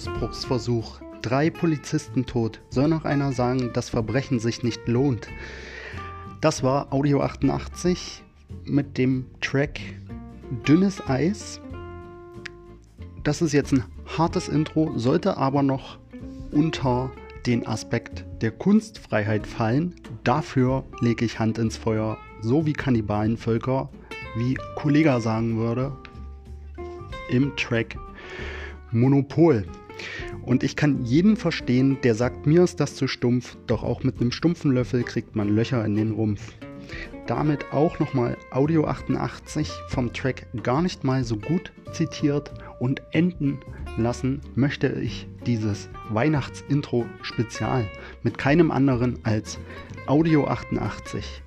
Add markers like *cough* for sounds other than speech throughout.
Ausbruchsversuch. Drei Polizisten tot. Soll noch einer sagen, dass Verbrechen sich nicht lohnt? Das war Audio 88 mit dem Track Dünnes Eis. Das ist jetzt ein hartes Intro, sollte aber noch unter den Aspekt der Kunstfreiheit fallen. Dafür lege ich Hand ins Feuer, so wie Kannibalenvölker, wie Kollega sagen würde, im Track Monopol. Und ich kann jeden verstehen, der sagt, mir ist das zu stumpf, doch auch mit einem stumpfen Löffel kriegt man Löcher in den Rumpf. Damit auch nochmal Audio 88 vom Track gar nicht mal so gut zitiert und enden lassen möchte ich dieses Weihnachtsintro Spezial mit keinem anderen als Audio 88.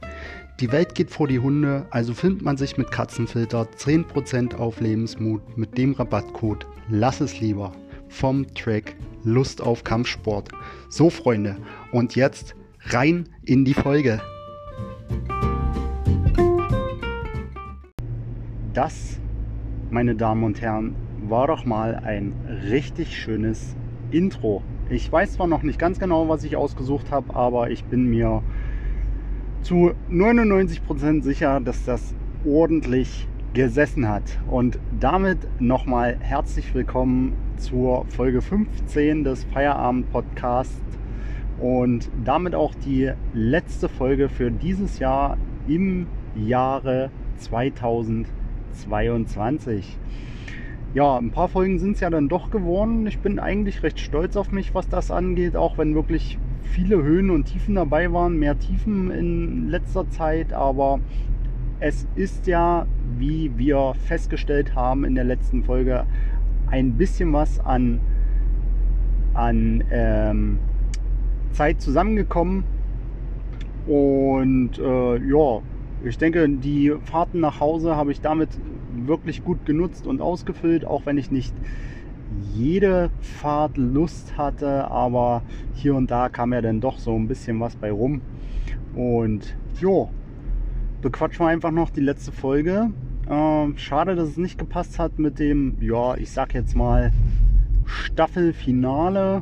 Die Welt geht vor die Hunde, also findet man sich mit Katzenfilter 10% auf Lebensmut mit dem Rabattcode Lass es lieber vom Track Lust auf Kampfsport. So Freunde, und jetzt rein in die Folge. Das, meine Damen und Herren, war doch mal ein richtig schönes Intro. Ich weiß zwar noch nicht ganz genau, was ich ausgesucht habe, aber ich bin mir zu 99% sicher, dass das ordentlich gesessen hat. Und damit nochmal herzlich willkommen zur Folge 15 des Feierabend Podcasts und damit auch die letzte Folge für dieses Jahr im Jahre 2022. Ja, ein paar Folgen sind es ja dann doch geworden. Ich bin eigentlich recht stolz auf mich, was das angeht, auch wenn wirklich viele Höhen und Tiefen dabei waren, mehr Tiefen in letzter Zeit, aber es ist ja, wie wir festgestellt haben in der letzten Folge, ein bisschen was an, an ähm, Zeit zusammengekommen. Und äh, ja, ich denke, die Fahrten nach Hause habe ich damit wirklich gut genutzt und ausgefüllt, auch wenn ich nicht jede Fahrt Lust hatte, aber hier und da kam ja dann doch so ein bisschen was bei rum. Und jo, bequatschen wir einfach noch die letzte Folge. Ähm, schade, dass es nicht gepasst hat mit dem, ja, ich sag jetzt mal Staffelfinale,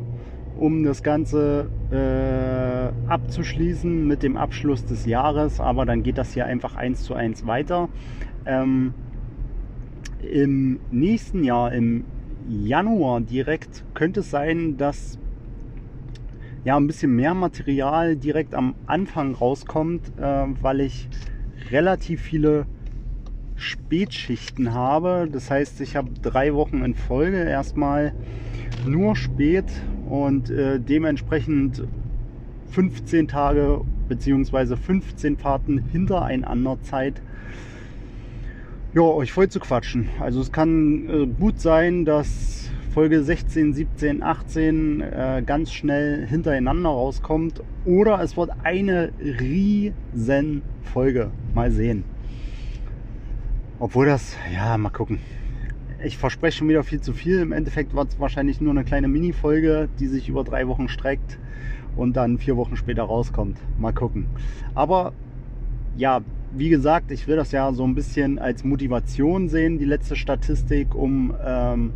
um das Ganze äh, abzuschließen mit dem Abschluss des Jahres. Aber dann geht das hier einfach eins zu eins weiter. Ähm, Im nächsten Jahr, im Januar direkt, könnte es sein, dass ja ein bisschen mehr Material direkt am Anfang rauskommt, äh, weil ich relativ viele Spätschichten habe. Das heißt, ich habe drei Wochen in Folge erstmal nur spät und äh, dementsprechend 15 Tage bzw. 15 Fahrten hintereinander Zeit, ja, euch voll zu quatschen. Also es kann äh, gut sein, dass Folge 16, 17, 18 äh, ganz schnell hintereinander rauskommt. Oder es wird eine riesen Folge. Mal sehen. Obwohl das, ja, mal gucken. Ich verspreche schon wieder viel zu viel. Im Endeffekt wird es wahrscheinlich nur eine kleine Mini-Folge, die sich über drei Wochen streckt und dann vier Wochen später rauskommt. Mal gucken. Aber ja, wie gesagt, ich will das ja so ein bisschen als Motivation sehen, die letzte Statistik, um ähm,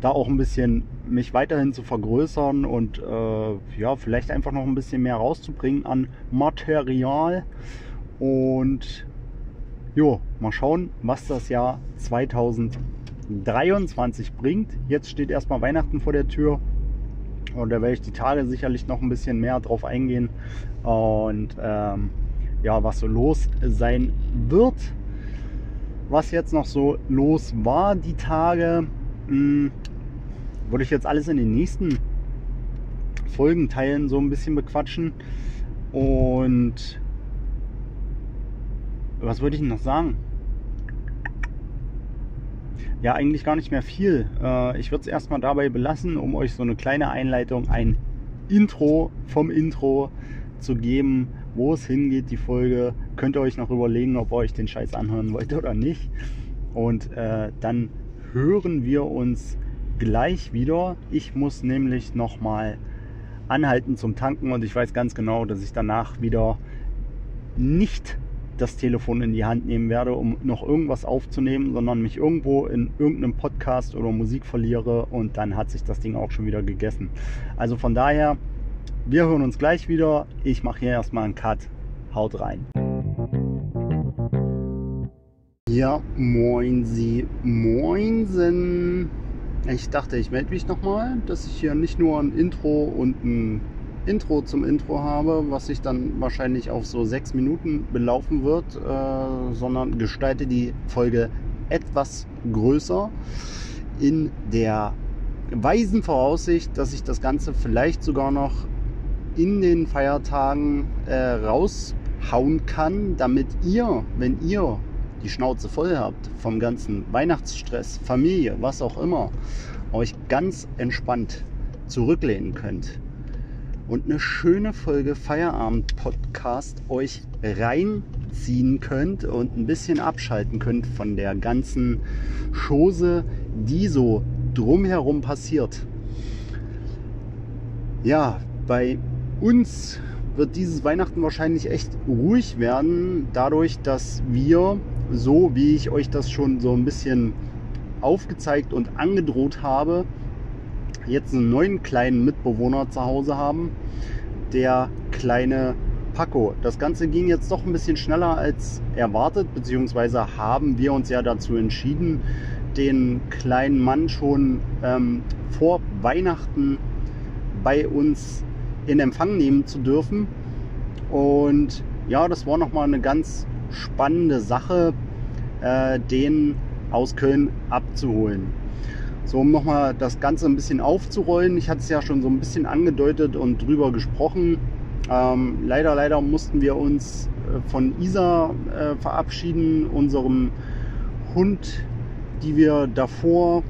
da auch ein bisschen mich weiterhin zu vergrößern und äh, ja, vielleicht einfach noch ein bisschen mehr rauszubringen an Material. Und jo, mal schauen, was das Jahr 2023 bringt. Jetzt steht erstmal Weihnachten vor der Tür. Und da werde ich die Tage sicherlich noch ein bisschen mehr drauf eingehen. Und ähm, ja, was so los sein wird. Was jetzt noch so los war die Tage, hm, würde ich jetzt alles in den nächsten Folgen teilen, so ein bisschen bequatschen. Und was würde ich noch sagen? Ja, eigentlich gar nicht mehr viel. Äh, ich würde es erstmal dabei belassen, um euch so eine kleine Einleitung, ein Intro vom Intro zu geben, wo es hingeht, die Folge. Könnt ihr euch noch überlegen, ob ihr euch den Scheiß anhören wollt oder nicht. Und äh, dann hören wir uns gleich wieder. Ich muss nämlich nochmal anhalten zum Tanken und ich weiß ganz genau, dass ich danach wieder nicht das Telefon in die Hand nehmen werde, um noch irgendwas aufzunehmen, sondern mich irgendwo in irgendeinem Podcast oder Musik verliere und dann hat sich das Ding auch schon wieder gegessen. Also von daher, wir hören uns gleich wieder. Ich mache hier erstmal einen Cut. Haut rein. Ja, moin Sie, moinsen. Ich dachte, ich melde mich nochmal, dass ich hier nicht nur ein Intro und ein Intro zum Intro habe, was sich dann wahrscheinlich auf so sechs Minuten belaufen wird, äh, sondern gestalte die Folge etwas größer in der weisen Voraussicht, dass ich das Ganze vielleicht sogar noch in den Feiertagen äh, raushauen kann, damit ihr, wenn ihr die Schnauze voll habt vom ganzen Weihnachtsstress, Familie, was auch immer, euch ganz entspannt zurücklehnen könnt und eine schöne Folge Feierabend-Podcast euch reinziehen könnt und ein bisschen abschalten könnt von der ganzen Chose, die so drumherum passiert. Ja, bei uns wird dieses Weihnachten wahrscheinlich echt ruhig werden, dadurch, dass wir so, wie ich euch das schon so ein bisschen aufgezeigt und angedroht habe, jetzt einen neuen kleinen Mitbewohner zu Hause haben, der kleine Paco. Das Ganze ging jetzt doch ein bisschen schneller als erwartet, beziehungsweise haben wir uns ja dazu entschieden, den kleinen Mann schon ähm, vor Weihnachten bei uns in Empfang nehmen zu dürfen. Und ja, das war nochmal eine ganz spannende Sache, äh, den aus Köln abzuholen. So, um nochmal das Ganze ein bisschen aufzurollen. Ich hatte es ja schon so ein bisschen angedeutet und drüber gesprochen. Ähm, leider, leider mussten wir uns äh, von Isa äh, verabschieden, unserem Hund, die wir davor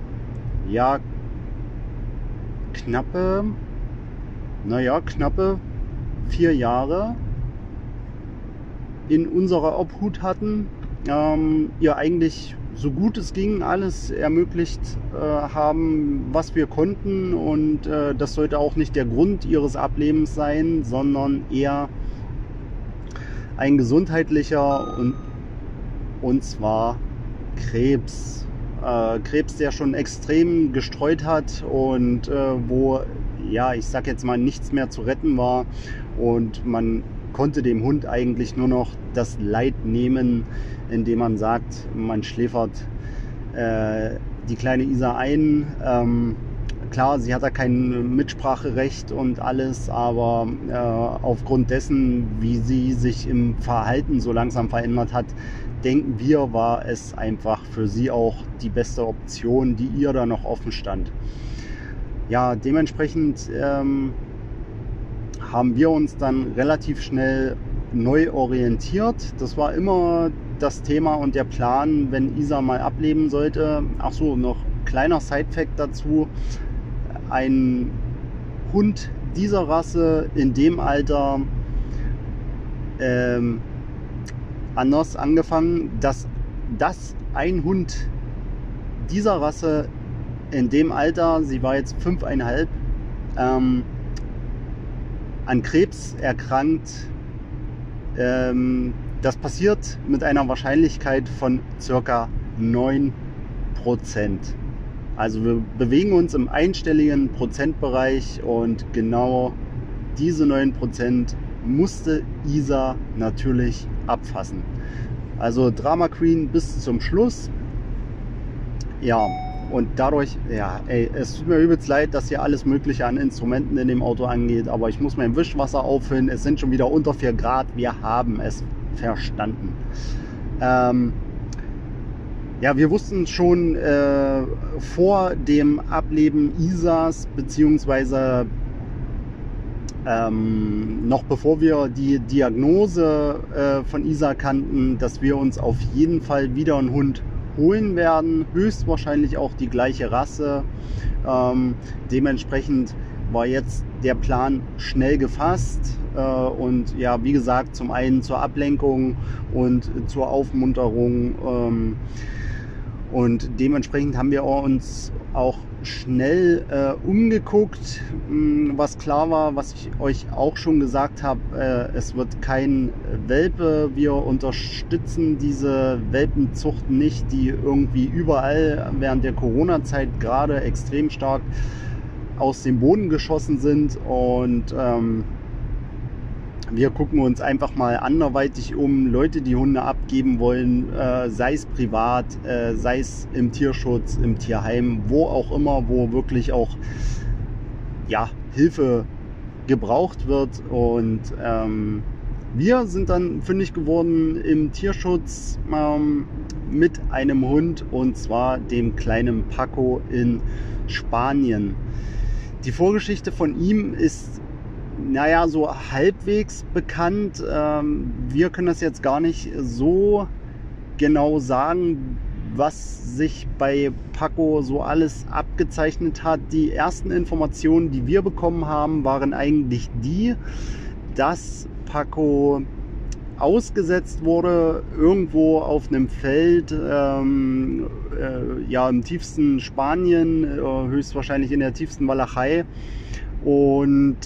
ja knappe, naja, knappe vier Jahre in unserer Obhut hatten, ähm, ihr eigentlich so gut es ging alles ermöglicht äh, haben, was wir konnten. Und äh, das sollte auch nicht der Grund ihres Ablebens sein, sondern eher ein gesundheitlicher und, und zwar Krebs. Äh, Krebs, der schon extrem gestreut hat und äh, wo, ja, ich sag jetzt mal, nichts mehr zu retten war. Und man konnte dem Hund eigentlich nur noch das Leid nehmen, indem man sagt, man schläfert äh, die kleine Isa ein. Ähm, klar, sie hat da kein Mitspracherecht und alles, aber äh, aufgrund dessen, wie sie sich im Verhalten so langsam verändert hat, denken wir, war es einfach für sie auch die beste Option, die ihr da noch offen stand. Ja, dementsprechend ähm, haben wir uns dann relativ schnell neu orientiert. Das war immer das Thema und der Plan, wenn Isa mal ableben sollte. Ach so, noch kleiner Side-Fact dazu. Ein Hund dieser Rasse in dem Alter ähm, anders angefangen, dass das ein Hund dieser Rasse in dem Alter, sie war jetzt fünfeinhalb, ähm, an Krebs erkrankt. Ähm, das passiert mit einer Wahrscheinlichkeit von circa 9%. Also wir bewegen uns im einstelligen Prozentbereich und genau diese 9% musste Isa natürlich abfassen. Also Drama Queen bis zum Schluss. Ja, und dadurch, ja, ey, es tut mir übelst leid, dass hier alles Mögliche an Instrumenten in dem Auto angeht, aber ich muss mein Wischwasser auffüllen. Es sind schon wieder unter 4 Grad. Wir haben es verstanden. Ähm, ja, wir wussten schon äh, vor dem Ableben Isas, beziehungsweise ähm, noch bevor wir die Diagnose äh, von Isa kannten, dass wir uns auf jeden Fall wieder einen Hund holen werden. Höchstwahrscheinlich auch die gleiche Rasse. Ähm, dementsprechend war jetzt der Plan schnell gefasst äh, und ja, wie gesagt, zum einen zur Ablenkung und zur Aufmunterung. Ähm, und dementsprechend haben wir uns auch schnell äh, umgeguckt, mh, was klar war, was ich euch auch schon gesagt habe, äh, es wird kein Welpe. Wir unterstützen diese Welpenzucht nicht, die irgendwie überall während der Corona-Zeit gerade extrem stark aus dem Boden geschossen sind und ähm, wir gucken uns einfach mal anderweitig um. Leute, die Hunde abgeben wollen, äh, sei es privat, äh, sei es im Tierschutz, im Tierheim, wo auch immer, wo wirklich auch ja, Hilfe gebraucht wird. Und ähm, wir sind dann fündig geworden im Tierschutz ähm, mit einem Hund und zwar dem kleinen Paco in Spanien. Die Vorgeschichte von ihm ist naja, so halbwegs bekannt. Ähm, wir können das jetzt gar nicht so genau sagen, was sich bei Paco so alles abgezeichnet hat. Die ersten Informationen, die wir bekommen haben, waren eigentlich die, dass Paco ausgesetzt wurde, irgendwo auf einem Feld, ähm, äh, ja im tiefsten Spanien, äh, höchstwahrscheinlich in der tiefsten Walachei. Und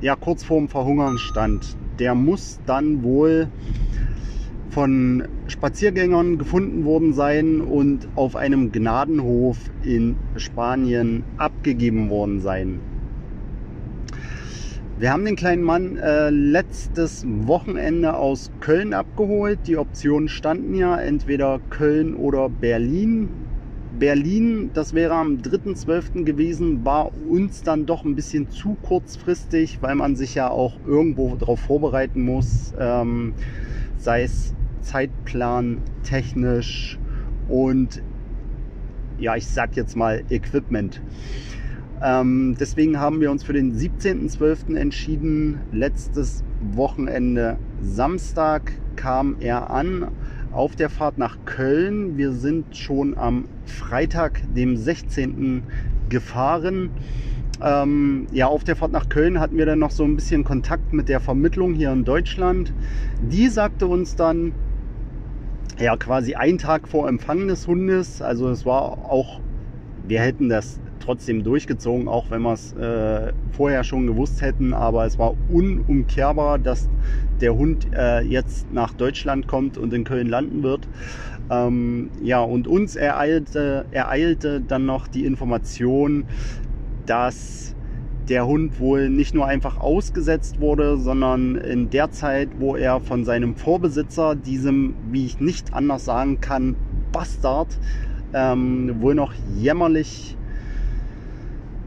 ja kurz vorm Verhungern stand. Der muss dann wohl von Spaziergängern gefunden worden sein und auf einem Gnadenhof in Spanien abgegeben worden sein. Wir haben den kleinen Mann äh, letztes Wochenende aus Köln abgeholt. Die Optionen standen ja entweder Köln oder Berlin. Berlin, das wäre am 3.12. gewesen, war uns dann doch ein bisschen zu kurzfristig, weil man sich ja auch irgendwo darauf vorbereiten muss, ähm, sei es Zeitplan, technisch und ja, ich sag jetzt mal Equipment. Ähm, deswegen haben wir uns für den 17.12. entschieden. Letztes Wochenende Samstag kam er an auf der Fahrt nach Köln. Wir sind schon am Freitag, dem 16. gefahren. Ähm, ja, auf der Fahrt nach Köln hatten wir dann noch so ein bisschen Kontakt mit der Vermittlung hier in Deutschland. Die sagte uns dann, ja, quasi einen Tag vor Empfang des Hundes, also es war auch, wir hätten das trotzdem durchgezogen, auch wenn wir es äh, vorher schon gewusst hätten. Aber es war unumkehrbar, dass der Hund äh, jetzt nach Deutschland kommt und in Köln landen wird. Ähm, ja, und uns ereilte, ereilte dann noch die Information, dass der Hund wohl nicht nur einfach ausgesetzt wurde, sondern in der Zeit, wo er von seinem Vorbesitzer, diesem, wie ich nicht anders sagen kann, Bastard, ähm, wohl noch jämmerlich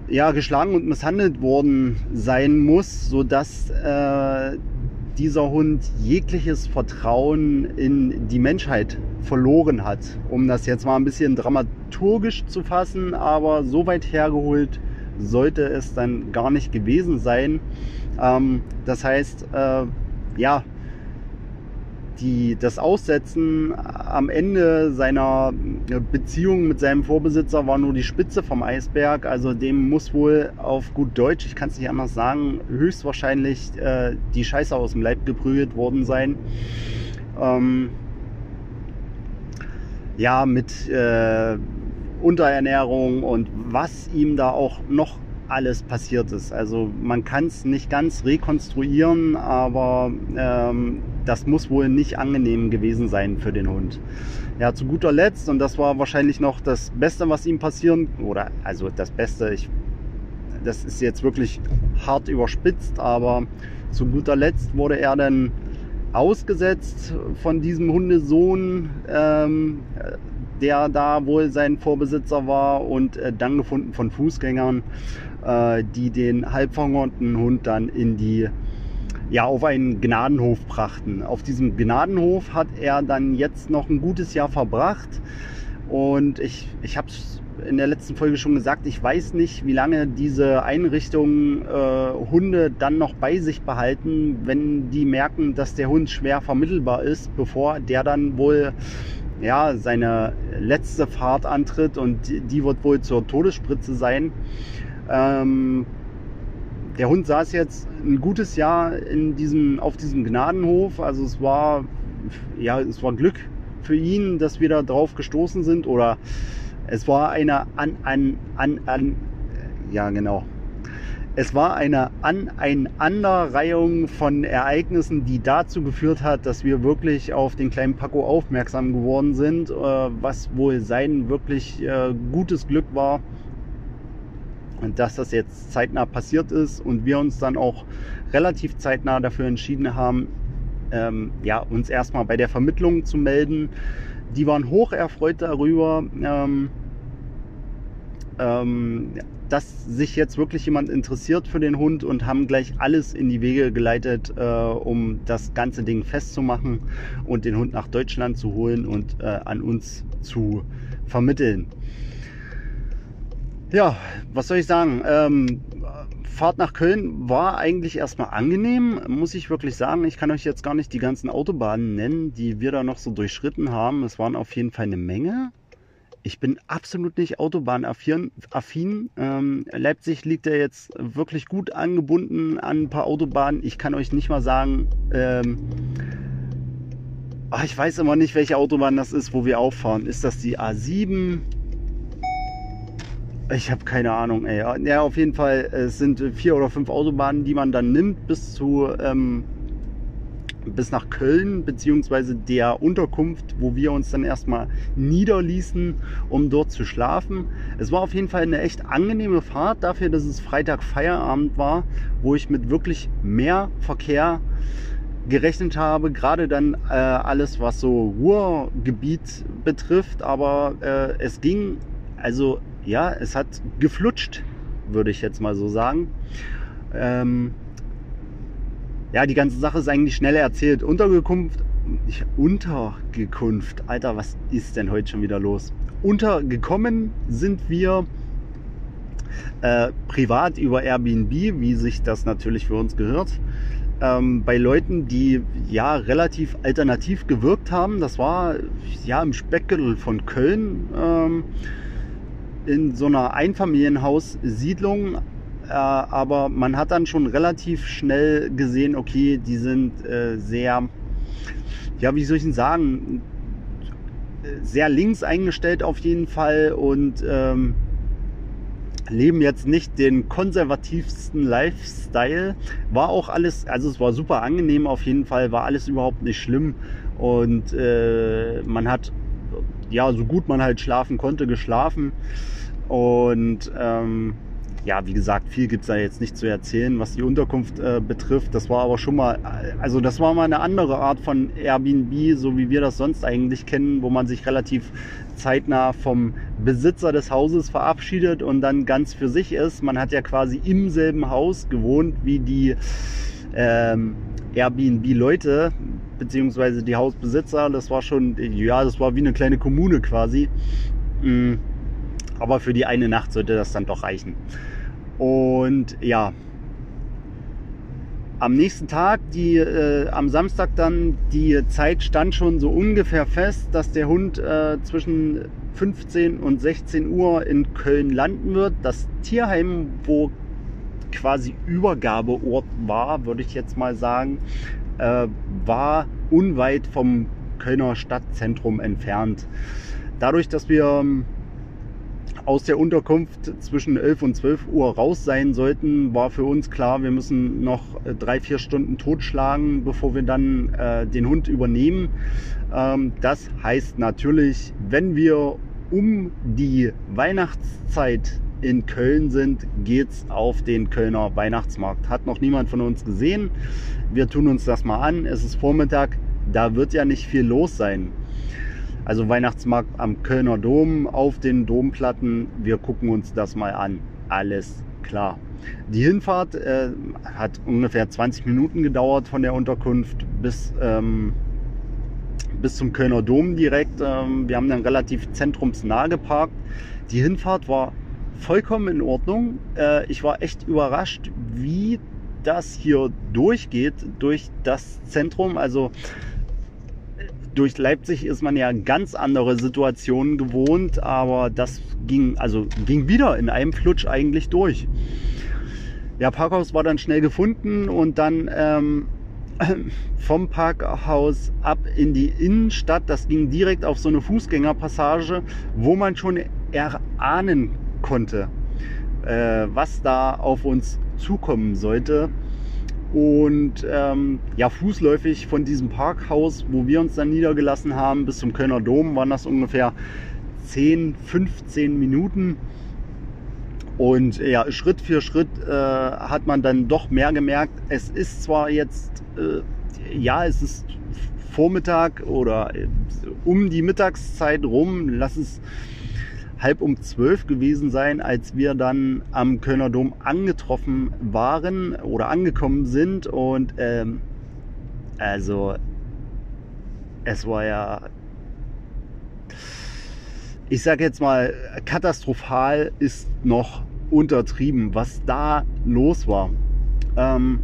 ja, geschlagen und misshandelt worden sein muss, sodass äh, dieser Hund jegliches Vertrauen in die Menschheit verloren hat. Um das jetzt mal ein bisschen dramaturgisch zu fassen, aber so weit hergeholt sollte es dann gar nicht gewesen sein. Ähm, das heißt, äh, ja, die, das Aussetzen am Ende seiner Beziehung mit seinem Vorbesitzer war nur die Spitze vom Eisberg. Also dem muss wohl auf gut Deutsch, ich kann es nicht anders sagen, höchstwahrscheinlich äh, die Scheiße aus dem Leib geprügelt worden sein. Ähm, ja, mit äh, Unterernährung und was ihm da auch noch alles passiert ist. Also man kann es nicht ganz rekonstruieren, aber ähm, das muss wohl nicht angenehm gewesen sein für den Hund. Ja, zu guter Letzt, und das war wahrscheinlich noch das Beste, was ihm passieren, oder also das Beste, ich, das ist jetzt wirklich hart überspitzt, aber zu guter Letzt wurde er dann ausgesetzt von diesem Hundesohn, ähm, der da wohl sein Vorbesitzer war und äh, dann gefunden von Fußgängern, äh, die den halbverhungerten Hund dann in die ja, auf einen Gnadenhof brachten. Auf diesem Gnadenhof hat er dann jetzt noch ein gutes Jahr verbracht. Und ich, ich habe es in der letzten Folge schon gesagt, ich weiß nicht, wie lange diese Einrichtungen äh, Hunde dann noch bei sich behalten, wenn die merken, dass der Hund schwer vermittelbar ist, bevor der dann wohl ja, seine letzte Fahrt antritt und die wird wohl zur Todesspritze sein. Ähm, der Hund saß jetzt ein gutes Jahr in diesem, auf diesem Gnadenhof. Also es war, ja, es war Glück für ihn, dass wir da drauf gestoßen sind oder Es war eine an, an, an, an ja genau. Es war eine Aneinanderreihung von Ereignissen, die dazu geführt hat, dass wir wirklich auf den kleinen Paco aufmerksam geworden sind, äh, was wohl sein wirklich äh, gutes Glück war dass das jetzt zeitnah passiert ist und wir uns dann auch relativ zeitnah dafür entschieden haben, ähm, ja, uns erstmal bei der Vermittlung zu melden. Die waren hoch erfreut darüber, ähm, ähm, dass sich jetzt wirklich jemand interessiert für den Hund und haben gleich alles in die Wege geleitet, äh, um das ganze Ding festzumachen und den Hund nach Deutschland zu holen und äh, an uns zu vermitteln. Ja, was soll ich sagen? Ähm, Fahrt nach Köln war eigentlich erstmal angenehm, muss ich wirklich sagen. Ich kann euch jetzt gar nicht die ganzen Autobahnen nennen, die wir da noch so durchschritten haben. Es waren auf jeden Fall eine Menge. Ich bin absolut nicht autobahnaffin. Ähm, Leipzig liegt ja jetzt wirklich gut angebunden an ein paar Autobahnen. Ich kann euch nicht mal sagen, ähm, ach, ich weiß immer nicht, welche Autobahn das ist, wo wir auffahren. Ist das die A7? Ich habe keine Ahnung, ey. Ja, auf jeden Fall, es sind vier oder fünf Autobahnen, die man dann nimmt bis zu ähm, bis nach Köln, beziehungsweise der Unterkunft, wo wir uns dann erstmal niederließen, um dort zu schlafen. Es war auf jeden Fall eine echt angenehme Fahrt dafür, dass es Freitag Feierabend war, wo ich mit wirklich mehr Verkehr gerechnet habe, gerade dann äh, alles, was so Ruhrgebiet betrifft, aber äh, es ging, also ja, es hat geflutscht, würde ich jetzt mal so sagen. Ähm, ja, die ganze Sache ist eigentlich schnell erzählt. Untergekunft, ich, Untergekunft, Alter, was ist denn heute schon wieder los? Untergekommen sind wir äh, privat über Airbnb, wie sich das natürlich für uns gehört. Ähm, bei Leuten, die ja relativ alternativ gewirkt haben. Das war ja im Speckgürtel von Köln. Ähm, in so einer Einfamilienhaussiedlung, äh, aber man hat dann schon relativ schnell gesehen, okay, die sind äh, sehr, ja, wie soll ich denn sagen, sehr links eingestellt auf jeden Fall und ähm, leben jetzt nicht den konservativsten Lifestyle. War auch alles, also es war super angenehm auf jeden Fall, war alles überhaupt nicht schlimm und äh, man hat ja so gut man halt schlafen konnte geschlafen. Und ähm, ja, wie gesagt, viel gibt es da jetzt nicht zu erzählen, was die Unterkunft äh, betrifft. Das war aber schon mal, also das war mal eine andere Art von Airbnb, so wie wir das sonst eigentlich kennen, wo man sich relativ zeitnah vom Besitzer des Hauses verabschiedet und dann ganz für sich ist. Man hat ja quasi im selben Haus gewohnt wie die ähm, Airbnb-Leute, beziehungsweise die Hausbesitzer. Das war schon, ja, das war wie eine kleine Kommune quasi. Mhm aber für die eine Nacht sollte das dann doch reichen. Und ja, am nächsten Tag, die, äh, am Samstag dann, die Zeit stand schon so ungefähr fest, dass der Hund äh, zwischen 15 und 16 Uhr in Köln landen wird. Das Tierheim, wo quasi Übergabeort war, würde ich jetzt mal sagen, äh, war unweit vom Kölner Stadtzentrum entfernt. Dadurch, dass wir aus der Unterkunft zwischen 11 und 12 Uhr raus sein sollten, war für uns klar, wir müssen noch äh, drei, vier Stunden totschlagen, bevor wir dann äh, den Hund übernehmen. Ähm, das heißt natürlich, wenn wir um die Weihnachtszeit in Köln sind, geht's auf den Kölner Weihnachtsmarkt. Hat noch niemand von uns gesehen. Wir tun uns das mal an. Es ist Vormittag, da wird ja nicht viel los sein. Also Weihnachtsmarkt am Kölner Dom auf den Domplatten. Wir gucken uns das mal an. Alles klar. Die Hinfahrt äh, hat ungefähr 20 Minuten gedauert von der Unterkunft bis, ähm, bis zum Kölner Dom direkt. Ähm, wir haben dann relativ zentrumsnah geparkt. Die Hinfahrt war vollkommen in Ordnung. Äh, ich war echt überrascht, wie das hier durchgeht durch das Zentrum. Also durch Leipzig ist man ja ganz andere Situationen gewohnt, aber das ging, also ging wieder in einem Flutsch eigentlich durch. Ja, Parkhaus war dann schnell gefunden und dann ähm, *clears throat* vom Parkhaus ab in die Innenstadt. Das ging direkt auf so eine Fußgängerpassage, wo man schon erahnen konnte, äh, was da auf uns zukommen sollte. Und ähm, ja, fußläufig von diesem Parkhaus, wo wir uns dann niedergelassen haben, bis zum Kölner Dom waren das ungefähr 10, 15 Minuten. Und ja, Schritt für Schritt äh, hat man dann doch mehr gemerkt. Es ist zwar jetzt, äh, ja, es ist Vormittag oder äh, um die Mittagszeit rum, lass es halb um zwölf gewesen sein, als wir dann am Kölner Dom angetroffen waren oder angekommen sind. Und ähm, also es war ja, ich sage jetzt mal, katastrophal ist noch untertrieben, was da los war. Ähm,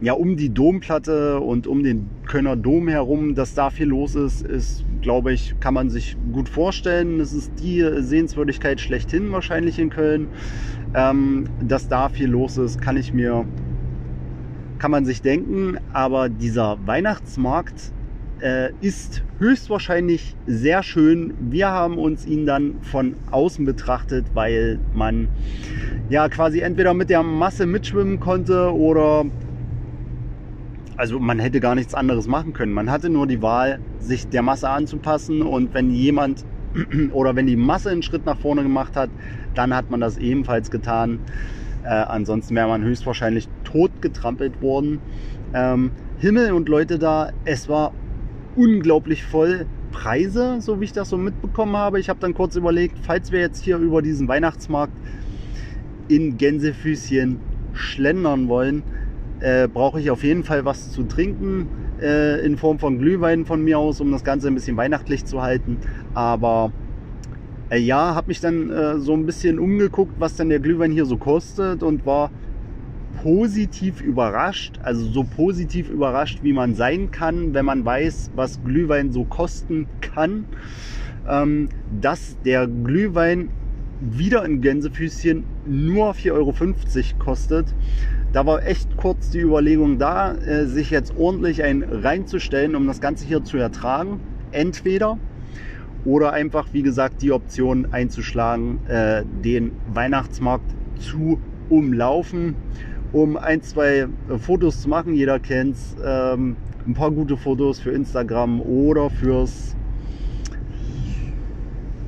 ja, um die Domplatte und um den Kölner Dom herum, dass da viel los ist, ist, glaube ich, kann man sich gut vorstellen. Es ist die Sehenswürdigkeit schlechthin wahrscheinlich in Köln. Ähm, dass da viel los ist, kann ich mir, kann man sich denken. Aber dieser Weihnachtsmarkt äh, ist höchstwahrscheinlich sehr schön. Wir haben uns ihn dann von außen betrachtet, weil man ja quasi entweder mit der Masse mitschwimmen konnte oder also man hätte gar nichts anderes machen können. Man hatte nur die Wahl, sich der Masse anzupassen und wenn jemand *clears throat* oder wenn die Masse einen Schritt nach vorne gemacht hat, dann hat man das ebenfalls getan. Äh, ansonsten wäre man höchstwahrscheinlich tot getrampelt worden. Ähm, Himmel und Leute da, es war unglaublich voll. Preise, so wie ich das so mitbekommen habe. Ich habe dann kurz überlegt, falls wir jetzt hier über diesen Weihnachtsmarkt in Gänsefüßchen schlendern wollen, äh, brauche ich auf jeden Fall was zu trinken äh, in Form von Glühwein von mir aus, um das Ganze ein bisschen weihnachtlich zu halten. Aber äh, ja, habe mich dann äh, so ein bisschen umgeguckt, was denn der Glühwein hier so kostet und war positiv überrascht, also so positiv überrascht, wie man sein kann, wenn man weiß, was Glühwein so kosten kann, ähm, dass der Glühwein wieder in Gänsefüßchen nur 4,50 Euro kostet. Da war echt kurz die Überlegung da, äh, sich jetzt ordentlich ein reinzustellen, um das Ganze hier zu ertragen. Entweder oder einfach, wie gesagt, die Option einzuschlagen, äh, den Weihnachtsmarkt zu umlaufen, um ein, zwei Fotos zu machen. Jeder kennt es. Ähm, ein paar gute Fotos für Instagram oder fürs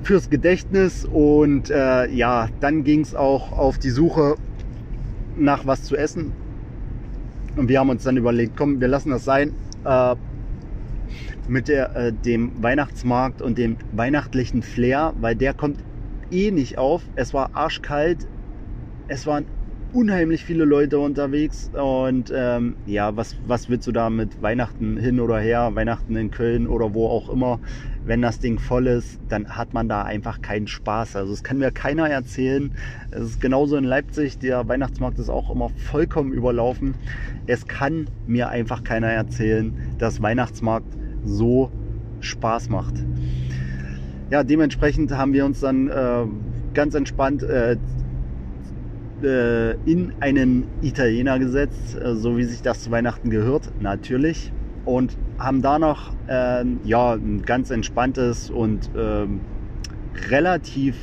fürs Gedächtnis und äh, ja, dann ging es auch auf die Suche nach was zu essen. Und wir haben uns dann überlegt, komm, wir lassen das sein. Äh, mit der, äh, dem Weihnachtsmarkt und dem weihnachtlichen Flair, weil der kommt eh nicht auf. Es war arschkalt. Es waren unheimlich viele Leute unterwegs. Und ähm, ja, was, was willst du da mit Weihnachten hin oder her, Weihnachten in Köln oder wo auch immer? Wenn das Ding voll ist, dann hat man da einfach keinen Spaß. Also es kann mir keiner erzählen. Es ist genauso in Leipzig, der Weihnachtsmarkt ist auch immer vollkommen überlaufen. Es kann mir einfach keiner erzählen, dass Weihnachtsmarkt so Spaß macht. Ja, dementsprechend haben wir uns dann äh, ganz entspannt äh, äh, in einen Italiener gesetzt, äh, so wie sich das zu Weihnachten gehört, natürlich und haben danach ähm, ja, ein ganz entspanntes und ähm, relativ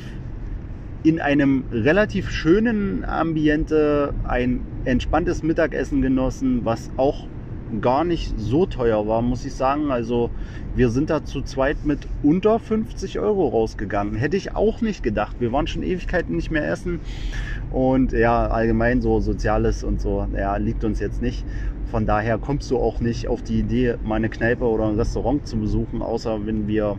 in einem relativ schönen Ambiente ein entspanntes Mittagessen genossen, was auch gar nicht so teuer war, muss ich sagen. Also wir sind da zu zweit mit unter 50 Euro rausgegangen. Hätte ich auch nicht gedacht. Wir waren schon Ewigkeiten nicht mehr essen. Und ja, allgemein so Soziales und so, ja, liegt uns jetzt nicht. Von daher kommst du auch nicht auf die Idee, meine Kneipe oder ein Restaurant zu besuchen, außer wenn wir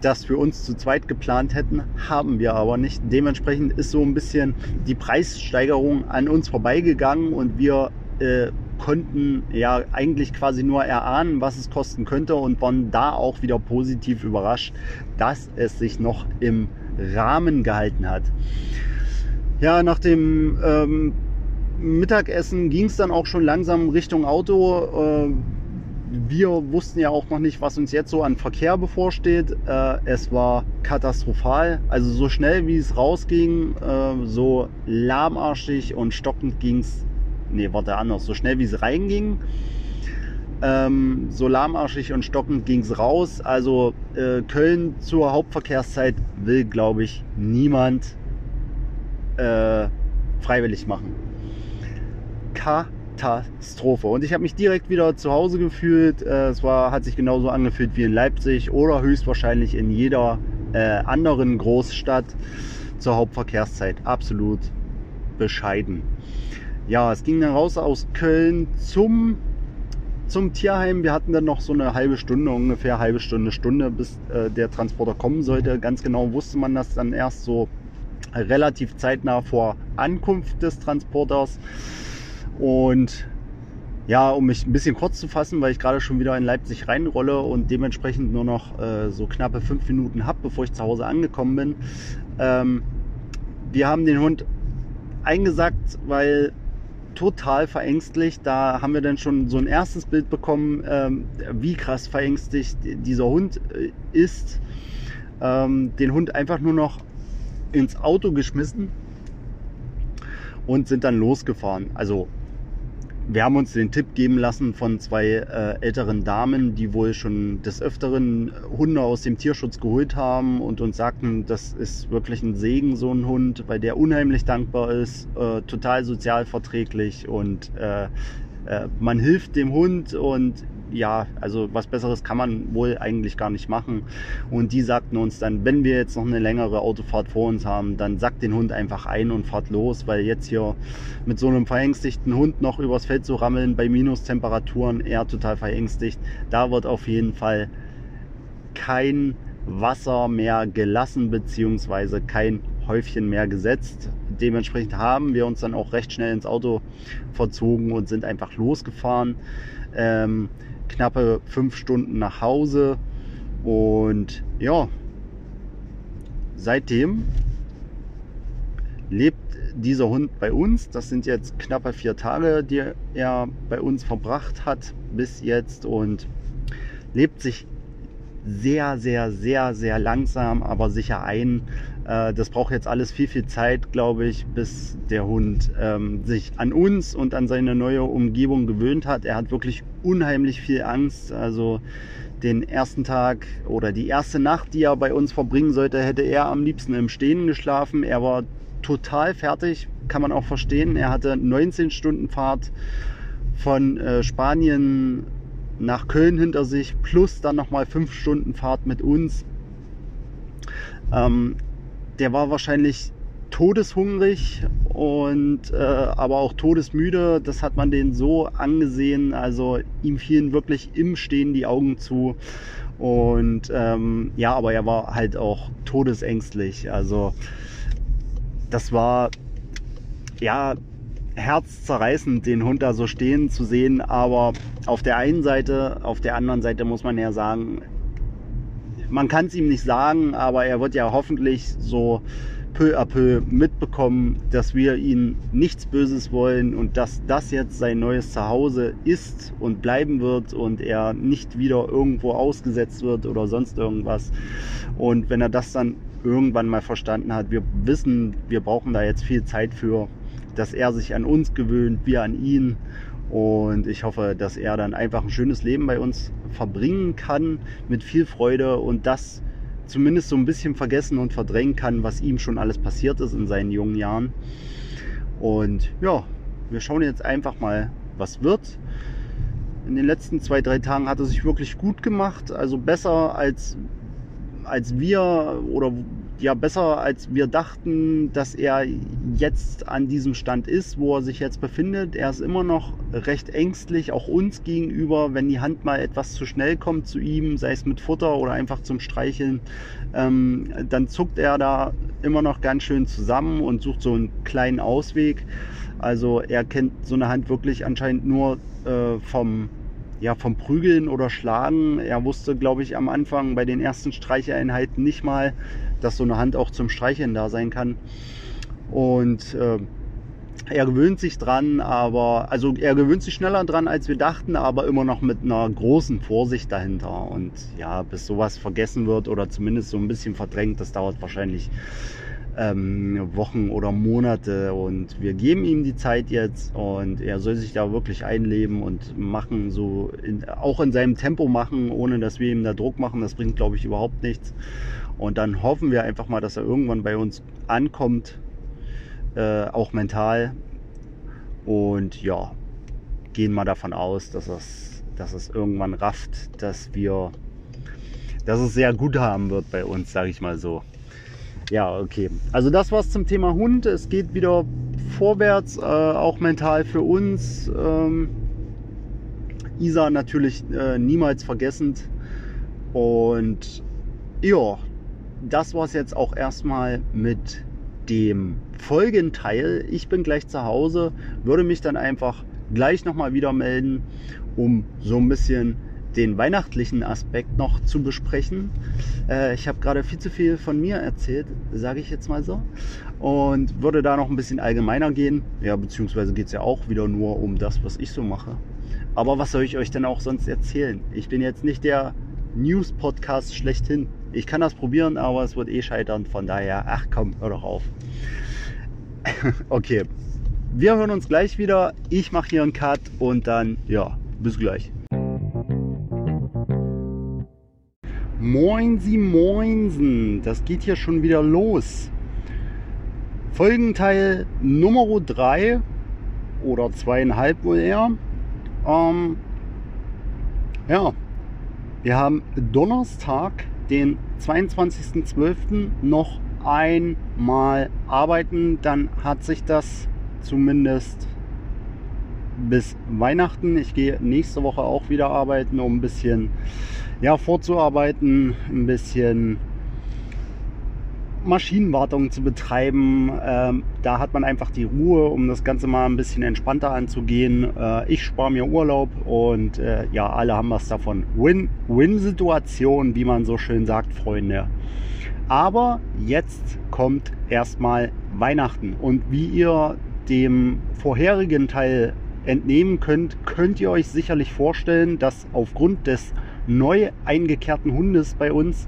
das für uns zu zweit geplant hätten, haben wir aber nicht. Dementsprechend ist so ein bisschen die Preissteigerung an uns vorbeigegangen und wir äh, konnten ja eigentlich quasi nur erahnen, was es kosten könnte und waren da auch wieder positiv überrascht, dass es sich noch im Rahmen gehalten hat. Ja, nach dem ähm, Mittagessen ging es dann auch schon langsam Richtung Auto. Äh, wir wussten ja auch noch nicht, was uns jetzt so an Verkehr bevorsteht. Äh, es war katastrophal. Also so schnell wie es rausging, äh, so lahmarschig und stockend ging es nee, warte anders, so schnell wie es reinging. Ähm, so lahmarschig und stockend ging es raus. Also Köln zur Hauptverkehrszeit will, glaube ich, niemand freiwillig machen. Katastrophe. Und ich habe mich direkt wieder zu Hause gefühlt. Äh, es war, hat sich genauso angefühlt wie in Leipzig oder höchstwahrscheinlich in jeder äh, anderen Großstadt zur Hauptverkehrszeit. Absolut bescheiden. Ja, es ging dann raus aus Köln zum zum Tierheim. Wir hatten dann noch so eine halbe Stunde, ungefähr halbe Stunde, Stunde, bis äh, der Transporter kommen sollte. Ganz genau wusste man das dann erst so relativ zeitnah vor Ankunft des Transporters. Und ja, um mich ein bisschen kurz zu fassen, weil ich gerade schon wieder in Leipzig reinrolle und dementsprechend nur noch äh, so knappe fünf Minuten habe, bevor ich zu Hause angekommen bin. Ähm, wir haben den Hund eingesackt, weil total verängstigt. Da haben wir dann schon so ein erstes Bild bekommen, ähm, wie krass verängstigt dieser Hund äh, ist. Ähm, den Hund einfach nur noch ins Auto geschmissen und sind dann losgefahren. Also wir haben uns den Tipp geben lassen von zwei äh, älteren Damen, die wohl schon des Öfteren Hunde aus dem Tierschutz geholt haben und uns sagten, das ist wirklich ein Segen, so ein Hund, weil der unheimlich dankbar ist, äh, total sozialverträglich und äh, äh man hilft dem Hund und ja, also was Besseres kann man wohl eigentlich gar nicht machen. Und die sagten uns dann, wenn wir jetzt noch eine längere Autofahrt vor uns haben, dann sackt den Hund einfach ein und fahrt los, weil jetzt hier mit so einem verängstigten Hund noch übers Feld zu rammeln bei Minustemperaturen, eher total verängstigt. Da wird auf jeden Fall kein Wasser mehr gelassen, beziehungsweise kein Häufchen mehr gesetzt. Dementsprechend haben wir uns dann auch recht schnell ins Auto verzogen und sind einfach losgefahren. Ähm, knappe fünf Stunden nach Hause. Und ja, seitdem lebt dieser Hund bei uns. Das sind jetzt knappe vier Tage, die er bei uns verbracht hat bis jetzt und lebt sich sehr, sehr, sehr, sehr langsam, aber sicher ein. Äh, das braucht jetzt alles viel, viel Zeit, glaube ich, bis der Hund ähm, sich an uns und an seine neue Umgebung gewöhnt hat. Er hat wirklich unheimlich viel Angst. Also den ersten Tag oder die erste Nacht, die er bei uns verbringen sollte, hätte er am liebsten im Stehen geschlafen. Er war total fertig, kann man auch verstehen. Er hatte 19 Stunden Fahrt von äh, Spanien nach Köln hinter sich, plus dann nochmal fünf Stunden Fahrt mit uns. Ähm, der war wahrscheinlich todeshungrig und äh, aber auch todesmüde. Das hat man den so angesehen. Also ihm fielen wirklich im Stehen die Augen zu. Und ähm, ja, aber er war halt auch todesängstlich. Also das war ja herzzerreißend, den Hund da so stehen zu sehen. Aber auf der einen Seite, auf der anderen Seite muss man ja sagen, man kann es ihm nicht sagen, aber er wird ja hoffentlich so peu à peu mitbekommen, dass wir ihn nichts Böses wollen und dass das jetzt sein neues Zuhause ist und bleiben wird und er nicht wieder irgendwo ausgesetzt wird oder sonst irgendwas. Und wenn er das dann irgendwann mal verstanden hat, wir wissen, wir brauchen da jetzt viel Zeit für, dass er sich an uns gewöhnt, wir an ihn. Und ich hoffe, dass er dann einfach ein schönes Leben bei uns verbringen kann mit viel Freude und das zumindest so ein bisschen vergessen und verdrängen kann, was ihm schon alles passiert ist in seinen jungen Jahren. Und ja, wir schauen jetzt einfach mal, was wird. In den letzten zwei, drei Tagen hat er sich wirklich gut gemacht, also besser als, als wir oder ja besser, als wir dachten, dass er jetzt an diesem Stand ist, wo er sich jetzt befindet. Er ist immer noch recht ängstlich, auch uns gegenüber, wenn die Hand mal etwas zu schnell kommt zu ihm, sei es mit Futter oder einfach zum Streicheln, ähm, dann zuckt er da immer noch ganz schön zusammen und sucht so einen kleinen Ausweg. Also er kennt so eine Hand wirklich anscheinend nur äh, vom ja, vom Prügeln oder Schlagen. Er wusste, glaube ich, am Anfang bei den ersten Streicheinheiten nicht mal, dass so eine Hand auch zum Streicheln da sein kann. Und äh, er gewöhnt sich dran, aber also er gewöhnt sich schneller dran, als wir dachten, aber immer noch mit einer großen Vorsicht dahinter. Und ja, bis sowas vergessen wird oder zumindest so ein bisschen verdrängt, das dauert wahrscheinlich ähm, Wochen oder Monate und wir geben ihm die Zeit jetzt und er soll sich da wirklich einleben und machen, so in, auch in seinem Tempo machen, ohne dass wir ihm da Druck machen. Das bringt, glaube ich, überhaupt nichts. Und dann hoffen wir einfach mal, dass er irgendwann bei uns ankommt, äh, auch mental. Und ja, gehen mal davon aus, dass es, dass es irgendwann rafft, dass wir, dass es sehr gut haben wird bei uns, sage ich mal so. Ja, okay. Also das war's zum Thema Hund. Es geht wieder vorwärts, äh, auch mental für uns. Ähm, Isa natürlich äh, niemals vergessend. Und ja, das war's jetzt auch erstmal mit dem Folgenteil. Ich bin gleich zu Hause, würde mich dann einfach gleich nochmal wieder melden, um so ein bisschen den weihnachtlichen Aspekt noch zu besprechen. Äh, ich habe gerade viel zu viel von mir erzählt, sage ich jetzt mal so. Und würde da noch ein bisschen allgemeiner gehen. Ja, beziehungsweise geht es ja auch wieder nur um das, was ich so mache. Aber was soll ich euch denn auch sonst erzählen? Ich bin jetzt nicht der News-Podcast schlechthin. Ich kann das probieren, aber es wird eh scheitern. Von daher, ach komm, hör doch auf. *laughs* okay, wir hören uns gleich wieder. Ich mache hier einen Cut und dann, ja, bis gleich. Moin Sie Moinsen, das geht hier schon wieder los. Folgenteil Nummer 3 oder zweieinhalb wohl eher. Ähm, ja, wir haben Donnerstag, den 22.12. noch einmal arbeiten. Dann hat sich das zumindest bis Weihnachten. Ich gehe nächste Woche auch wieder arbeiten, um ein bisschen ja, vorzuarbeiten, ein bisschen Maschinenwartung zu betreiben. Ähm, da hat man einfach die Ruhe, um das Ganze mal ein bisschen entspannter anzugehen. Äh, ich spare mir Urlaub und äh, ja, alle haben was davon. Win-Win-Situation, wie man so schön sagt, Freunde. Aber jetzt kommt erstmal Weihnachten und wie ihr dem vorherigen Teil entnehmen könnt, könnt ihr euch sicherlich vorstellen, dass aufgrund des neu eingekehrten Hundes bei uns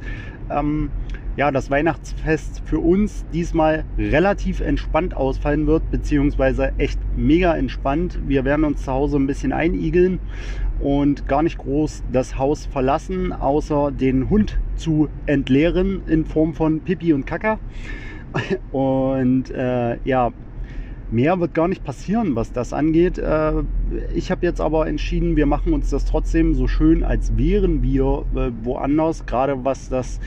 ähm, ja, das Weihnachtsfest für uns diesmal relativ entspannt ausfallen wird, beziehungsweise echt mega entspannt. Wir werden uns zu Hause ein bisschen einigeln und gar nicht groß das Haus verlassen, außer den Hund zu entleeren in Form von Pipi und Kaka. *laughs* Und äh, ja, Mehr wird gar nicht passieren, was das angeht. Äh, ich habe jetzt aber entschieden, wir machen uns das trotzdem so schön, als wären wir äh, woanders, gerade was das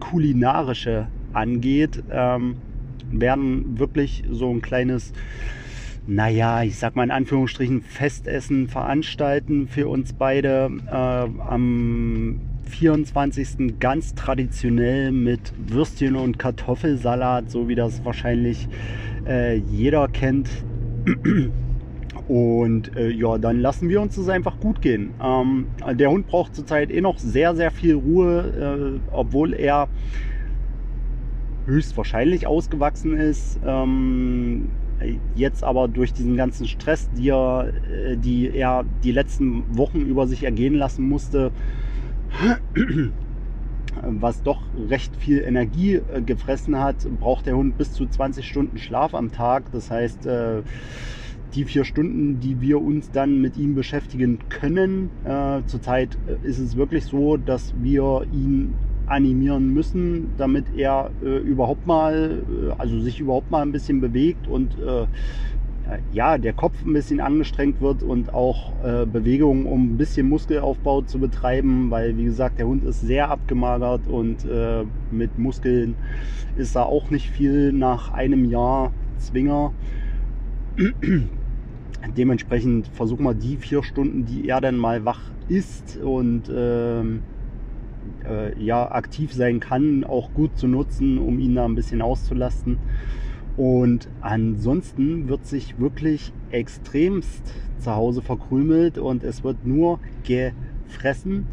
kulinarische angeht. Ähm, werden wirklich so ein kleines, naja, ich sag mal in Anführungsstrichen, Festessen veranstalten für uns beide äh, am 24. ganz traditionell mit Würstchen und Kartoffelsalat, so wie das wahrscheinlich äh, jeder kennt. *clears throat* Und äh, ja, dann lassen wir uns das einfach gut gehen. Ähm, der Hund braucht zurzeit eh noch sehr, sehr viel Ruhe, äh, obwohl er höchstwahrscheinlich ausgewachsen ist. Ähm, jetzt aber durch diesen ganzen Stress, die er, äh, die er die letzten Wochen über sich ergehen lassen musste, *clears throat* was doch recht viel Energie äh, gefressen hat, braucht der Hund bis zu 20 Stunden Schlaf am Tag. Das heißt, äh, die vier Stunden, die wir uns dann mit ihm beschäftigen können, äh, zurzeit ist es wirklich so, dass wir ihn animieren müssen, damit er überhaupt mal, also sich überhaupt mal ein bisschen bewegt und ja, der Kopf ein bisschen angestrengt wird und auch äh, Bewegungen, um ein bisschen Muskelaufbau zu betreiben, weil wie gesagt, der Hund ist sehr abgemagert und äh, mit Muskeln ist da auch nicht viel nach einem Jahr Zwinger. *clears throat* Dementsprechend versuchen wir die vier Stunden, die er dann mal wach ist und ähm, äh, ja aktiv sein kann, auch gut zu nutzen, um ihn da ein bisschen auszulasten. Und ansonsten wird sich wirklich extremst zu Hause verkrümelt und es wird nur gefressen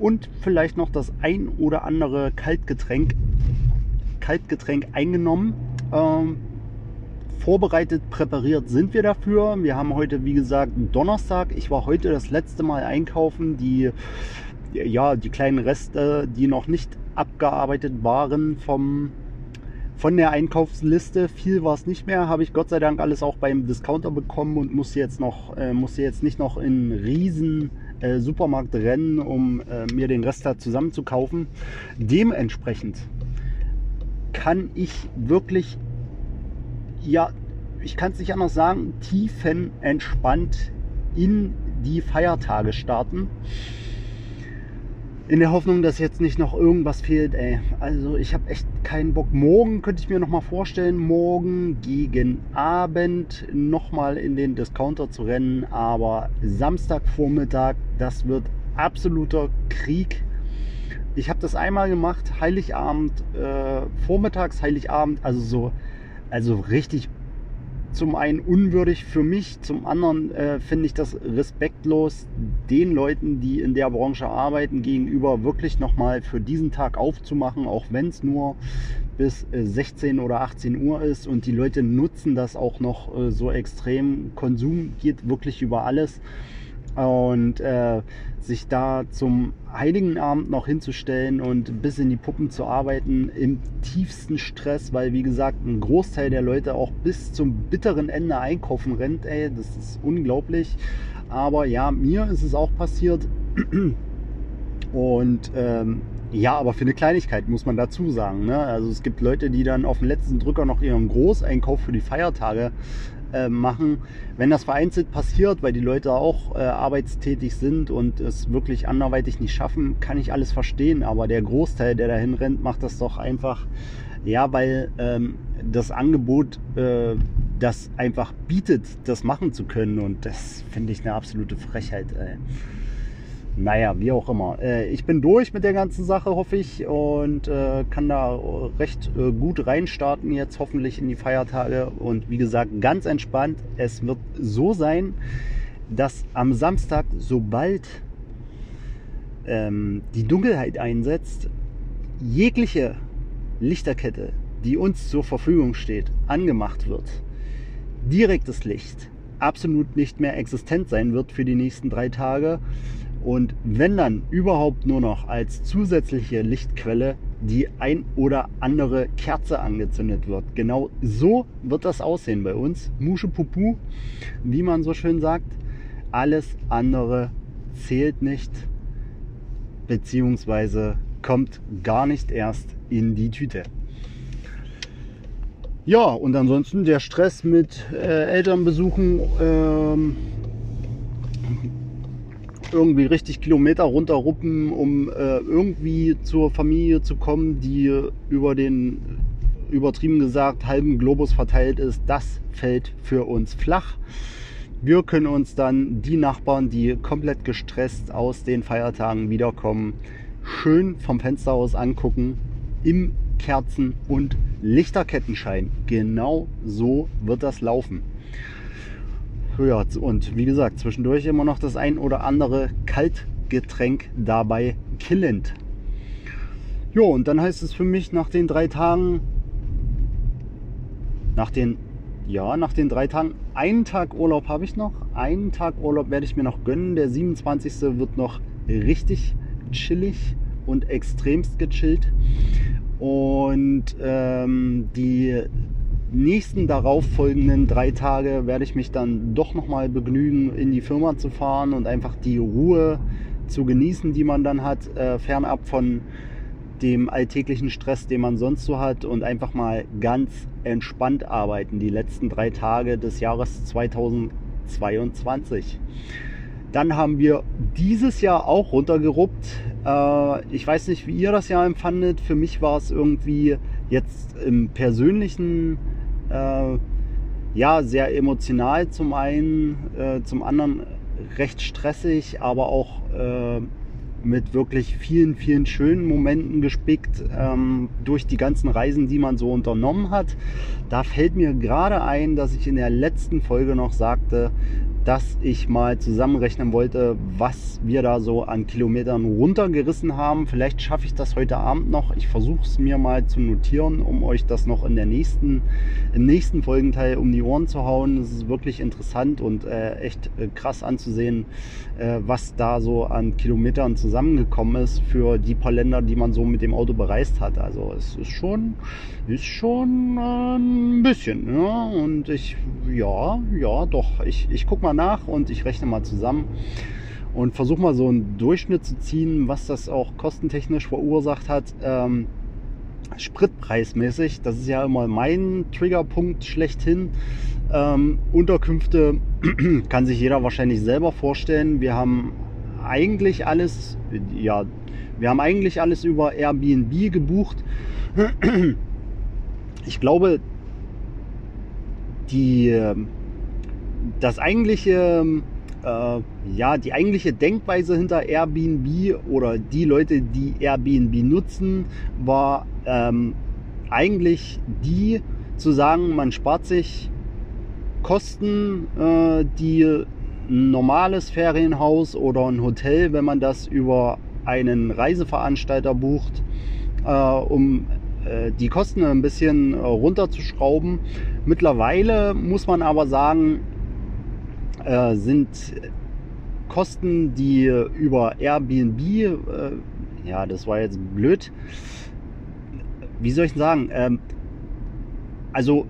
und vielleicht noch das ein oder andere Kaltgetränk, Kaltgetränk eingenommen. Ähm, vorbereitet, präpariert sind wir dafür. Wir haben heute, wie gesagt, Donnerstag. Ich war heute das letzte Mal einkaufen. Die, ja, die kleinen Reste, die noch nicht abgearbeitet waren vom von der Einkaufsliste. Viel war es nicht mehr, habe ich Gott sei Dank alles auch beim Discounter bekommen und musste jetzt noch, äh, musste jetzt nicht noch in riesen äh, Supermarkt rennen, um äh, mir den Rest da zusammen zu kaufen. Dementsprechend kann ich wirklich, ja, ich kann es nicht anders sagen, tiefenentspannt in die Feiertage starten. In der Hoffnung, dass jetzt nicht noch irgendwas fehlt. Ey. Also ich habe echt keinen Bock. Morgen könnte ich mir noch mal vorstellen, morgen gegen Abend noch mal in den Discounter zu rennen. Aber Samstagvormittag, das wird absoluter Krieg. Ich habe das einmal gemacht, Heiligabend, äh, vormittags Heiligabend, also so, also richtig zum einen unwürdig für mich, zum anderen äh, finde ich das respektlos den Leuten, die in der Branche arbeiten, gegenüber wirklich nochmal für diesen Tag aufzumachen, auch wenn es nur bis 16 äh, oder 18 Uhr ist und die Leute nutzen das auch noch äh, so extrem. Konsum geht wirklich über alles und äh, sich da zum Heiligen Abend noch hinzustellen und bis in die Puppen zu arbeiten im tiefsten Stress, weil wie gesagt ein Großteil der Leute auch bis zum bitteren Ende einkaufen rennt, ey, das ist unglaublich. Aber ja, mir ist es auch passiert und ähm, ja, aber für eine Kleinigkeit muss man dazu sagen. Ne? Also es gibt Leute, die dann auf den letzten Drücker noch ihren Großeinkauf für die Feiertage äh, machen. Wenn das vereinzelt passiert, weil die Leute auch äh, arbeitstätig sind und es wirklich anderweitig nicht schaffen, kann ich alles verstehen. Aber der Großteil, der dahin rennt, macht das doch einfach, ja, weil ähm, das Angebot äh, das einfach bietet, das machen zu können. Und das finde ich eine absolute Frechheit. Ey. Naja, wie auch immer. Äh, ich bin durch mit der ganzen Sache, hoffe ich, und äh, kann da recht äh, gut reinstarten jetzt hoffentlich in die Feiertage. Und wie gesagt, ganz entspannt. Es wird so sein, dass am Samstag, sobald ähm, die Dunkelheit einsetzt, jegliche Lichterkette, die uns zur Verfügung steht, angemacht wird. Direktes Licht absolut nicht mehr existent sein wird für die nächsten drei Tage und wenn dann überhaupt nur noch als zusätzliche Lichtquelle die ein oder andere Kerze angezündet wird. Genau so wird das aussehen bei uns. Musche Pupu, wie man so schön sagt. Alles andere zählt nicht, beziehungsweise kommt gar nicht erst in die Tüte. Ja, und ansonsten der Stress mit äh, Elternbesuchen. Ähm, irgendwie richtig Kilometer runterruppen, um äh, irgendwie zur Familie zu kommen, die über den übertrieben gesagt halben Globus verteilt ist, das fällt für uns flach. Wir können uns dann die Nachbarn, die komplett gestresst aus den Feiertagen wiederkommen, schön vom Fenster aus angucken, im Kerzen- und Lichterkettenschein. Genau so wird das laufen. Ja, und wie gesagt, zwischendurch immer noch das ein oder andere Kaltgetränk dabei killend. Jo, und dann heißt es für mich nach den drei Tagen, nach den, ja, nach den drei Tagen, einen Tag Urlaub habe ich noch. Einen Tag Urlaub werde ich mir noch gönnen. Der 27. wird noch richtig chillig und extremst gechillt. Und ähm, die nächsten darauffolgenden drei Tage werde ich mich dann doch nochmal begnügen, in die Firma zu fahren und einfach die Ruhe zu genießen, die man dann hat, äh, fernab von dem alltäglichen Stress, den man sonst so hat und einfach mal ganz entspannt arbeiten, die letzten drei Tage des Jahres 2022. Dann haben wir dieses Jahr auch runtergeruppt. Äh, ich weiß nicht, wie ihr das Jahr empfandet. Für mich war es irgendwie jetzt im persönlichen äh, ja, sehr emotional zum einen, äh, zum anderen recht stressig, aber auch äh, mit wirklich vielen, vielen schönen Momenten gespickt ähm, durch die ganzen Reisen, die man so unternommen hat. Da fällt mir gerade ein, dass ich in der letzten Folge noch sagte, dass ich mal zusammenrechnen wollte, was wir da so an Kilometern runtergerissen haben. Vielleicht schaffe ich das heute Abend noch. Ich versuche es mir mal zu notieren, um euch das noch in der nächsten, im nächsten Folgenteil um die Ohren zu hauen. Es ist wirklich interessant und äh, echt äh, krass anzusehen, äh, was da so an Kilometern zusammengekommen ist für die paar Länder, die man so mit dem Auto bereist hat. Also es ist schon, ist schon äh, ein bisschen. Ja? Und ich, ja, ja, doch, ich, ich gucke mal nach und ich rechne mal zusammen und versuche mal so einen Durchschnitt zu ziehen, was das auch kostentechnisch verursacht hat. Ähm, Spritpreismäßig, das ist ja immer mein Triggerpunkt schlechthin. Ähm, Unterkünfte *clears throat* kann sich jeder wahrscheinlich selber vorstellen. Wir haben eigentlich alles, ja, wir haben eigentlich alles über Airbnb gebucht. Ich glaube, die das eigentliche, äh, ja, die eigentliche Denkweise hinter Airbnb oder die Leute, die Airbnb nutzen, war ähm, eigentlich die zu sagen, man spart sich Kosten, äh, die ein normales Ferienhaus oder ein Hotel, wenn man das über einen Reiseveranstalter bucht, äh, um äh, die Kosten ein bisschen äh, runterzuschrauben. Mittlerweile muss man aber sagen, äh, sind Kosten, die über Airbnb, äh, ja, das war jetzt blöd. Wie soll ich denn sagen? Ähm, also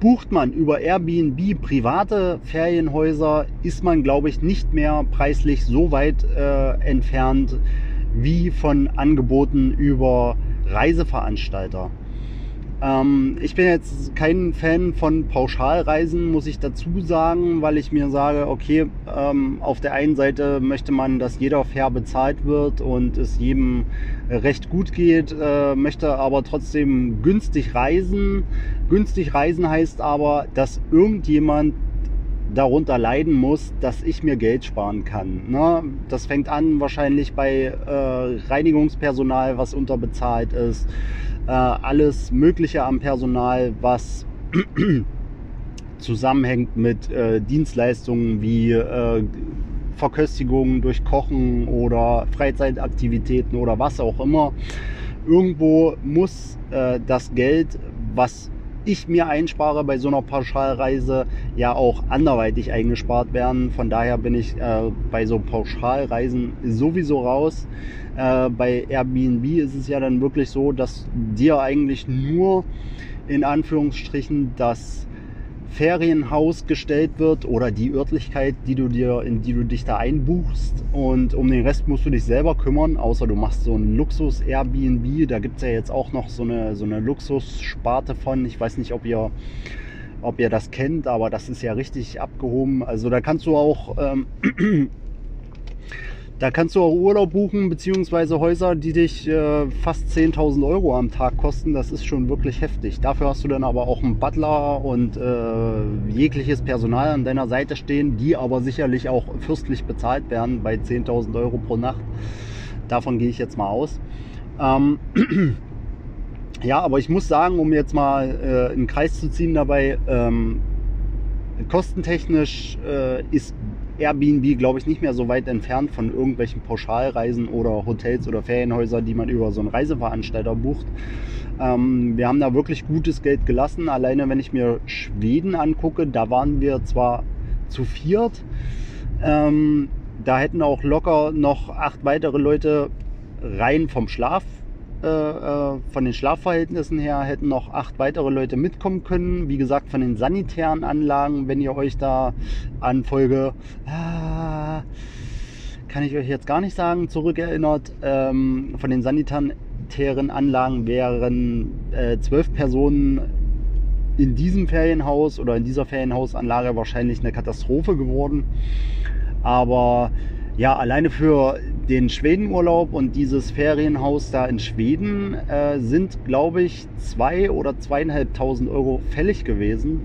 bucht man über Airbnb private Ferienhäuser, ist man, glaube ich, nicht mehr preislich so weit äh, entfernt wie von Angeboten über Reiseveranstalter. Ähm, ich bin jetzt kein Fan von Pauschalreisen, muss ich dazu sagen, weil ich mir sage, okay, ähm, auf der einen Seite möchte man, dass jeder fair bezahlt wird und es jedem recht gut geht, äh, möchte aber trotzdem günstig reisen. Günstig reisen heißt aber, dass irgendjemand darunter leiden muss, dass ich mir Geld sparen kann. Ne? Das fängt an wahrscheinlich bei äh, Reinigungspersonal, was unterbezahlt ist äh, alles Mögliche am Personal, was *clears throat* zusammenhängt mit äh, Dienstleistungen wie äh, Verköstigung durch Kochen oder Freizeitaktivitäten oder was auch immer. Irgendwo muss äh, das Geld, was ich mir einspare bei so einer Pauschalreise, ja auch anderweitig eingespart werden. Von daher bin ich äh, bei so Pauschalreisen sowieso raus. Äh, bei Airbnb ist es ja dann wirklich so, dass dir eigentlich nur in Anführungsstrichen das Ferienhaus gestellt wird oder die Örtlichkeit, die du dir, in die du dich da einbuchst. Und um den Rest musst du dich selber kümmern, außer du machst so ein Luxus-Airbnb. Da gibt es ja jetzt auch noch so eine, so eine Luxussparte von. Ich weiß nicht, ob ihr, ob ihr das kennt, aber das ist ja richtig abgehoben. Also da kannst du auch ähm, Da kannst du auch Urlaub buchen, beziehungsweise Häuser, die dich äh, fast 10.000 Euro am Tag kosten. Das ist schon wirklich heftig. Dafür hast du dann aber auch einen Butler und äh, jegliches Personal an deiner Seite stehen, die aber sicherlich auch fürstlich bezahlt werden bei 10.000 Euro pro Nacht. Davon gehe ich jetzt mal aus. Ähm, *clears throat* ja, aber ich muss sagen, um jetzt mal äh, einen Kreis zu ziehen dabei, ähm, kostentechnisch äh, ist Airbnb, glaube ich, nicht mehr so weit entfernt von irgendwelchen Pauschalreisen oder Hotels oder Ferienhäuser, die man über so einen Reiseveranstalter bucht. Ähm, wir haben da wirklich gutes Geld gelassen. Alleine wenn ich mir Schweden angucke, da waren wir zwar zu viert, ähm, da hätten auch locker noch acht weitere Leute rein vom Schlaf von den Schlafverhältnissen her hätten noch acht weitere Leute mitkommen können. Wie gesagt, von den sanitären Anlagen, wenn ihr euch da an Folge, ah, kann ich euch jetzt gar nicht sagen, zurückerinnert, ähm, von den sanitären Anlagen wären äh, zwölf Personen in diesem Ferienhaus oder in dieser Ferienhausanlage wahrscheinlich eine Katastrophe geworden. Aber ja, alleine für den Schwedenurlaub und dieses Ferienhaus da in Schweden äh, sind, glaube ich, zwei oder zweieinhalbtausend Euro fällig gewesen.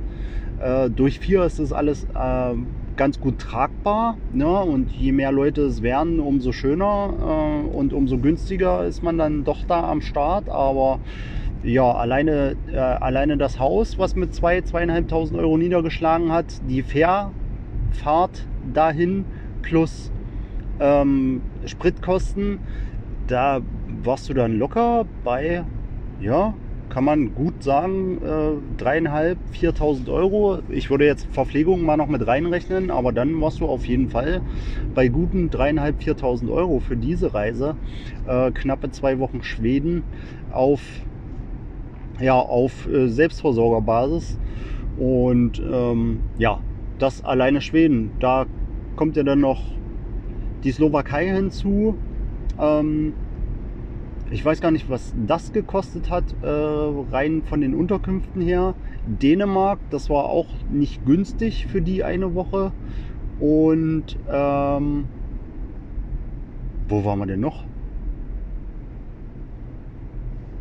Äh, durch vier ist das alles äh, ganz gut tragbar. Ne? Und je mehr Leute es werden, umso schöner äh, und umso günstiger ist man dann doch da am Start. Aber ja, alleine, äh, alleine das Haus, was mit zwei, zweieinhalbtausend Euro niedergeschlagen hat, die Fair Fahrt dahin plus ähm, Spritkosten, da warst du dann locker bei, ja, kann man gut sagen, äh, dreieinhalb, 4.000 Euro. Ich würde jetzt Verpflegung mal noch mit reinrechnen, aber dann warst du auf jeden Fall bei guten dreieinhalb, 4.000 Euro für diese Reise. Äh, knappe zwei Wochen Schweden auf, ja, auf äh, Selbstversorgerbasis. Und ähm, ja, das alleine Schweden. Da kommt ja dann noch die Slowakei hinzu. Ähm, ich weiß gar nicht, was das gekostet hat, äh, rein von den Unterkünften her. Dänemark, das war auch nicht günstig für die eine Woche. Und ähm, wo waren wir denn noch?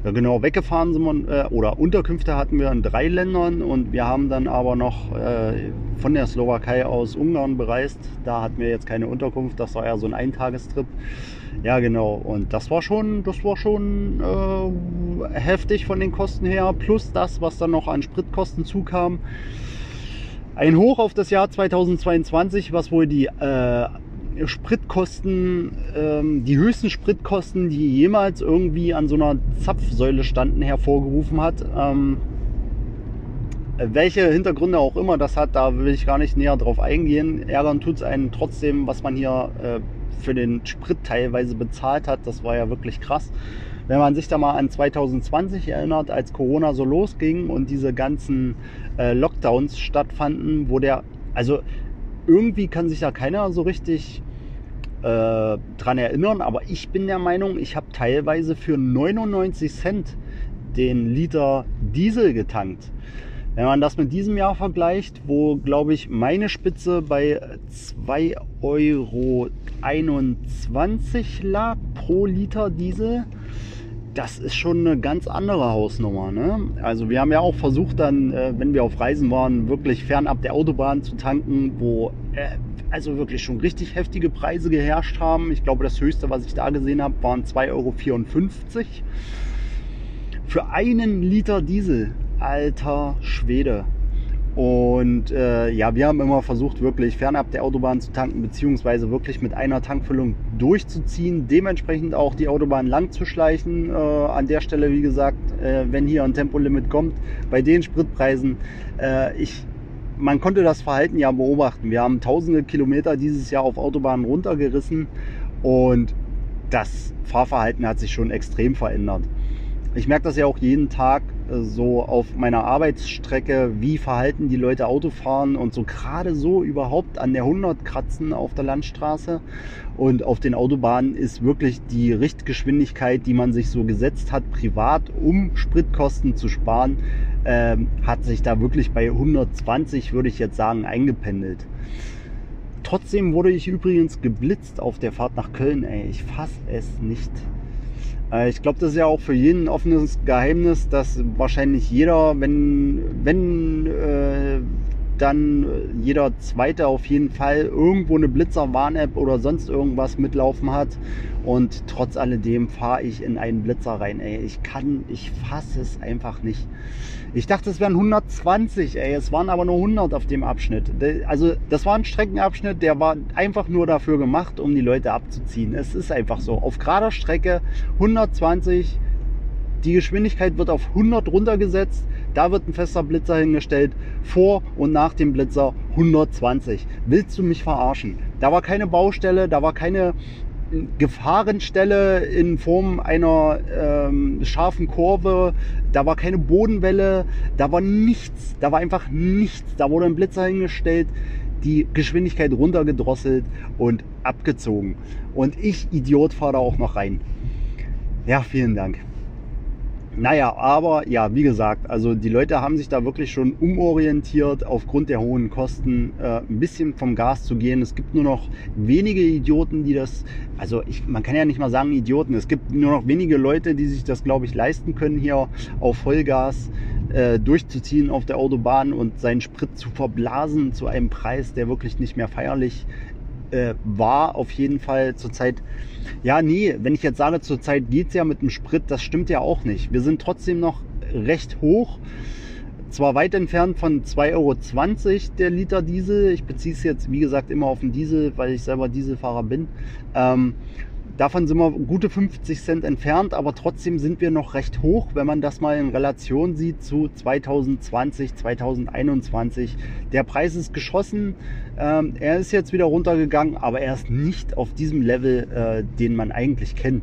Ja, genau, weggefahren sind wir, äh, oder Unterkünfte hatten wir in drei Ländern und wir haben dann aber noch äh, von der Slowakei aus Ungarn bereist. Da hatten wir jetzt keine Unterkunft, das war ja so ein Eintagestrip. Ja, genau, und das war schon, das war schon äh, heftig von den Kosten her, plus das, was dann noch an Spritkosten zukam. Ein Hoch auf das Jahr 2022, was wohl die äh, Spritkosten, ähm, die höchsten Spritkosten, die jemals irgendwie an so einer Zapfsäule standen, hervorgerufen hat. Ähm, welche Hintergründe auch immer das hat, da will ich gar nicht näher drauf eingehen. Ärgern tut es einen trotzdem, was man hier äh, für den Sprit teilweise bezahlt hat. Das war ja wirklich krass. Wenn man sich da mal an 2020 erinnert, als Corona so losging und diese ganzen äh, Lockdowns stattfanden, wo der, also irgendwie kann sich da keiner so richtig äh, dran erinnern, aber ich bin der Meinung, ich habe teilweise für 99 Cent den Liter Diesel getankt. Wenn man das mit diesem Jahr vergleicht, wo, glaube ich, meine Spitze bei 2,21 Euro lag pro Liter Diesel, das ist schon eine ganz andere Hausnummer. Ne? Also wir haben ja auch versucht dann, äh, wenn wir auf Reisen waren, wirklich fernab der Autobahn zu tanken, wo äh, also wirklich schon richtig heftige Preise geherrscht haben. Ich glaube, das höchste, was ich da gesehen habe, waren 2,54 Euro. Für einen Liter Diesel. Alter Schwede. Und äh, ja, wir haben immer versucht, wirklich fernab der Autobahn zu tanken, beziehungsweise wirklich mit einer Tankfüllung durchzuziehen, dementsprechend auch die Autobahn lang zu schleichen. Äh, an der Stelle, wie gesagt, äh, wenn hier ein Tempolimit kommt, bei den Spritpreisen, äh, ich man konnte das Verhalten ja beobachten. Wir haben tausende Kilometer dieses Jahr auf Autobahnen runtergerissen und das Fahrverhalten hat sich schon extrem verändert. Ich merke das ja auch jeden Tag so auf meiner Arbeitsstrecke, wie verhalten die Leute Auto fahren und so gerade so überhaupt an der 100 kratzen auf der Landstraße. Und auf den Autobahnen ist wirklich die Richtgeschwindigkeit, die man sich so gesetzt hat, privat, um Spritkosten zu sparen, ähm, hat sich da wirklich bei 120, würde ich jetzt sagen, eingependelt. Trotzdem wurde ich übrigens geblitzt auf der Fahrt nach Köln. Ey, ich fasse es nicht. Äh, ich glaube, das ist ja auch für jeden ein offenes Geheimnis, dass wahrscheinlich jeder, wenn, wenn äh, dann jeder Zweite auf jeden Fall irgendwo eine Blitzer-Warn-App oder sonst irgendwas mitlaufen hat. Und trotz alledem fahre ich in einen Blitzer rein. Ey, ich kann, ich fasse es einfach nicht. Ich dachte, es wären 120, ey. Es waren aber nur 100 auf dem Abschnitt. Also, das war ein Streckenabschnitt, der war einfach nur dafür gemacht, um die Leute abzuziehen. Es ist einfach so. Auf gerader Strecke 120, die Geschwindigkeit wird auf 100 runtergesetzt. Da wird ein fester Blitzer hingestellt. Vor und nach dem Blitzer 120. Willst du mich verarschen? Da war keine Baustelle, da war keine Gefahrenstelle in Form einer ähm, scharfen Kurve, da war keine Bodenwelle, da war nichts, da war einfach nichts. Da wurde ein Blitzer hingestellt, die Geschwindigkeit runtergedrosselt und abgezogen. Und ich, Idiot, fahre da auch noch rein. Ja, vielen Dank. Naja, aber ja, wie gesagt, also die Leute haben sich da wirklich schon umorientiert, aufgrund der hohen Kosten äh, ein bisschen vom Gas zu gehen. Es gibt nur noch wenige Idioten, die das, also ich, man kann ja nicht mal sagen Idioten, es gibt nur noch wenige Leute, die sich das, glaube ich, leisten können, hier auf Vollgas äh, durchzuziehen auf der Autobahn und seinen Sprit zu verblasen zu einem Preis, der wirklich nicht mehr feierlich äh, war auf jeden Fall zurzeit. Ja, nee, wenn ich jetzt sage, zurzeit geht es ja mit dem Sprit, das stimmt ja auch nicht. Wir sind trotzdem noch recht hoch. zwar weit entfernt von 2,20 Euro der Liter Diesel. Ich beziehe es jetzt, wie gesagt, immer auf den Diesel, weil ich selber Dieselfahrer bin. Ähm, Davon sind wir gute 50 Cent entfernt, aber trotzdem sind wir noch recht hoch, wenn man das mal in Relation sieht zu 2020, 2021. Der Preis ist geschossen, ähm, er ist jetzt wieder runtergegangen, aber er ist nicht auf diesem Level, äh, den man eigentlich kennt.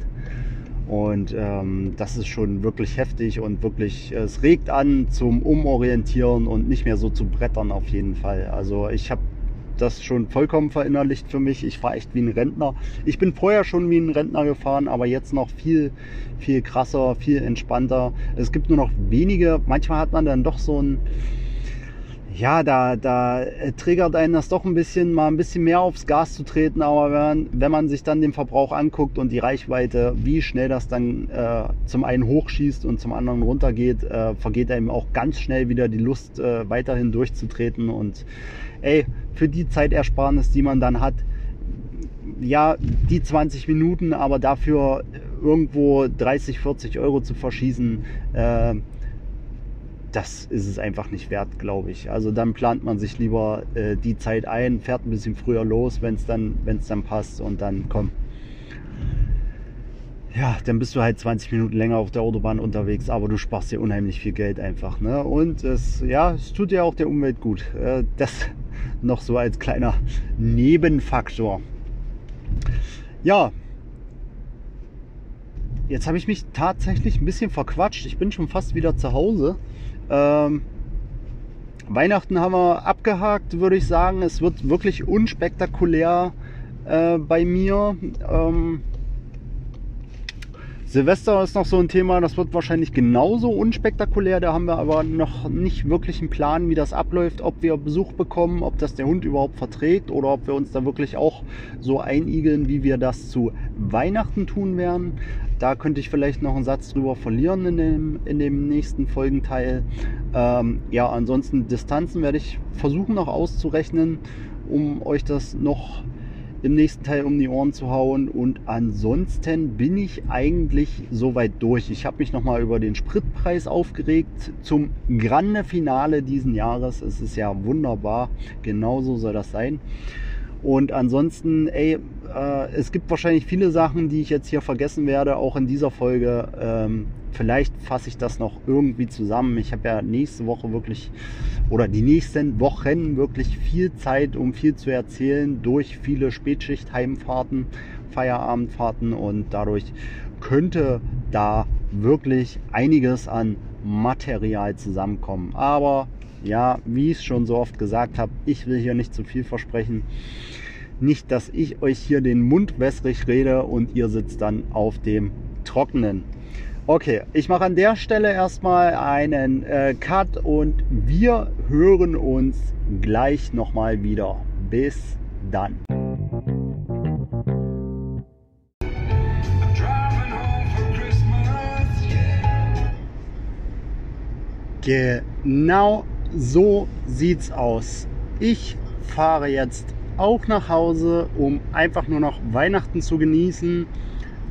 Und ähm, das ist schon wirklich heftig und wirklich, es regt an zum Umorientieren und nicht mehr so zu brettern auf jeden Fall. Also ich habe das schon vollkommen verinnerlicht für mich. Ich fahre echt wie ein Rentner. Ich bin vorher schon wie ein Rentner gefahren, aber jetzt noch viel, viel krasser, viel entspannter. Es gibt nur noch wenige. Manchmal hat man dann doch so ein, ja, da, da triggert einen das doch ein bisschen, mal ein bisschen mehr aufs Gas zu treten. Aber wenn wenn man sich dann den Verbrauch anguckt und die Reichweite, wie schnell das dann äh, zum einen hochschießt und zum anderen runtergeht, äh, vergeht einem auch ganz schnell wieder die Lust, äh, weiterhin durchzutreten. Und ey, für die Zeitersparnis, die man dann hat, ja, die 20 Minuten, aber dafür irgendwo 30, 40 Euro zu verschießen, äh, das ist es einfach nicht wert, glaube ich. Also dann plant man sich lieber äh, die Zeit ein, fährt ein bisschen früher los, wenn es dann, dann passt und dann komm. Ja, dann bist du halt 20 Minuten länger auf der Autobahn unterwegs, aber du sparst dir unheimlich viel Geld einfach. Ne? Und es, ja, es tut ja auch der Umwelt gut. Äh, das *laughs* noch so als kleiner Nebenfaktor. Ja, jetzt habe ich mich tatsächlich ein bisschen verquatscht. Ich bin schon fast wieder zu Hause. Ähm, Weihnachten haben wir abgehakt, würde ich sagen. Es wird wirklich unspektakulär äh, bei mir. Ähm, Silvester ist noch so ein Thema, das wird wahrscheinlich genauso unspektakulär. Da haben wir aber noch nicht wirklich einen Plan, wie das abläuft, ob wir Besuch bekommen, ob das der Hund überhaupt verträgt oder ob wir uns da wirklich auch so einigeln, wie wir das zu Weihnachten tun werden. Da könnte ich vielleicht noch einen Satz drüber verlieren in dem, in dem nächsten Folgenteil. Ähm, ja, ansonsten Distanzen werde ich versuchen noch auszurechnen, um euch das noch im nächsten Teil um die Ohren zu hauen. Und ansonsten bin ich eigentlich soweit durch. Ich habe mich nochmal über den Spritpreis aufgeregt zum Grande Finale diesen Jahres. Es ist ja wunderbar. Genauso soll das sein. Und ansonsten, ey, äh, es gibt wahrscheinlich viele Sachen, die ich jetzt hier vergessen werde, auch in dieser Folge. Ähm, vielleicht fasse ich das noch irgendwie zusammen. Ich habe ja nächste Woche wirklich oder die nächsten Wochen wirklich viel Zeit, um viel zu erzählen durch viele Spätschicht-Heimfahrten, Feierabendfahrten und dadurch könnte da wirklich einiges an Material zusammenkommen. Aber ja, wie ich es schon so oft gesagt habe, ich will hier nicht zu viel versprechen. Nicht, dass ich euch hier den Mund wässrig rede und ihr sitzt dann auf dem Trockenen. Okay, ich mache an der Stelle erstmal einen äh, Cut und wir hören uns gleich nochmal wieder. Bis dann. Genau so sieht's aus. Ich fahre jetzt auch nach Hause, um einfach nur noch Weihnachten zu genießen.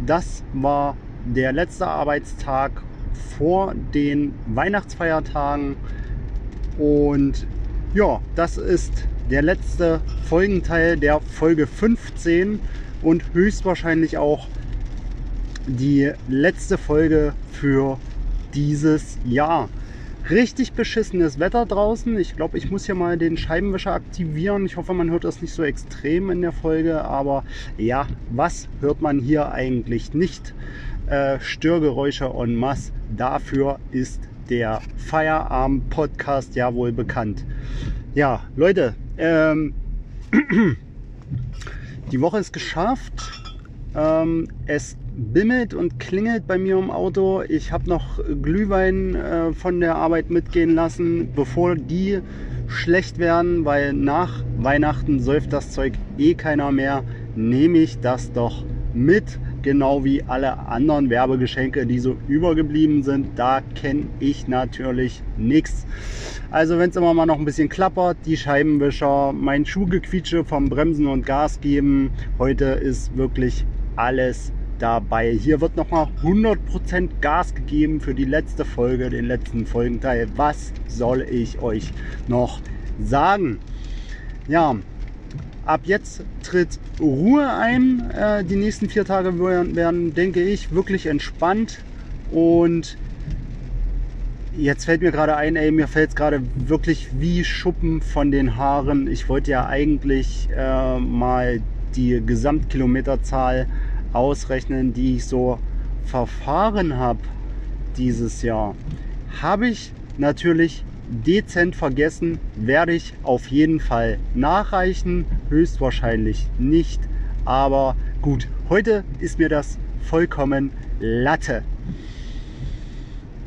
Das war der letzte Arbeitstag vor den Weihnachtsfeiertagen. Und ja, das ist der letzte Folgenteil der Folge 15 und höchstwahrscheinlich auch die letzte Folge für dieses Jahr. Richtig beschissenes Wetter draußen. Ich glaube, ich muss hier mal den Scheibenwischer aktivieren. Ich hoffe, man hört das nicht so extrem in der Folge. Aber ja, was hört man hier eigentlich nicht? Äh, Störgeräusche en masse. Dafür ist der Feierabend-Podcast ja wohl bekannt. Ja, Leute, ähm, *clears throat* die Woche ist geschafft. Ähm, es bimmelt und klingelt bei mir im Auto. Ich habe noch Glühwein äh, von der Arbeit mitgehen lassen, bevor die schlecht werden, weil nach Weihnachten säuft das Zeug eh keiner mehr. Nehme ich das doch mit genau wie alle anderen Werbegeschenke, die so übergeblieben sind. Da kenne ich natürlich nichts. Also wenn es immer mal noch ein bisschen klappert, die Scheibenwischer, mein Schuhgequietsche vom Bremsen und Gas geben, heute ist wirklich alles dabei. Hier wird nochmal 100% Gas gegeben für die letzte Folge, den letzten Folgenteil. Was soll ich euch noch sagen? Ja, ab jetzt tritt Ruhe ein. Äh, die nächsten vier Tage werden, werden, denke ich, wirklich entspannt. Und jetzt fällt mir gerade ein, ey, mir fällt es gerade wirklich wie Schuppen von den Haaren. Ich wollte ja eigentlich äh, mal die Gesamtkilometerzahl ausrechnen, die ich so verfahren habe dieses Jahr. Habe ich natürlich dezent vergessen, werde ich auf jeden Fall nachreichen, höchstwahrscheinlich nicht, aber gut, heute ist mir das vollkommen Latte.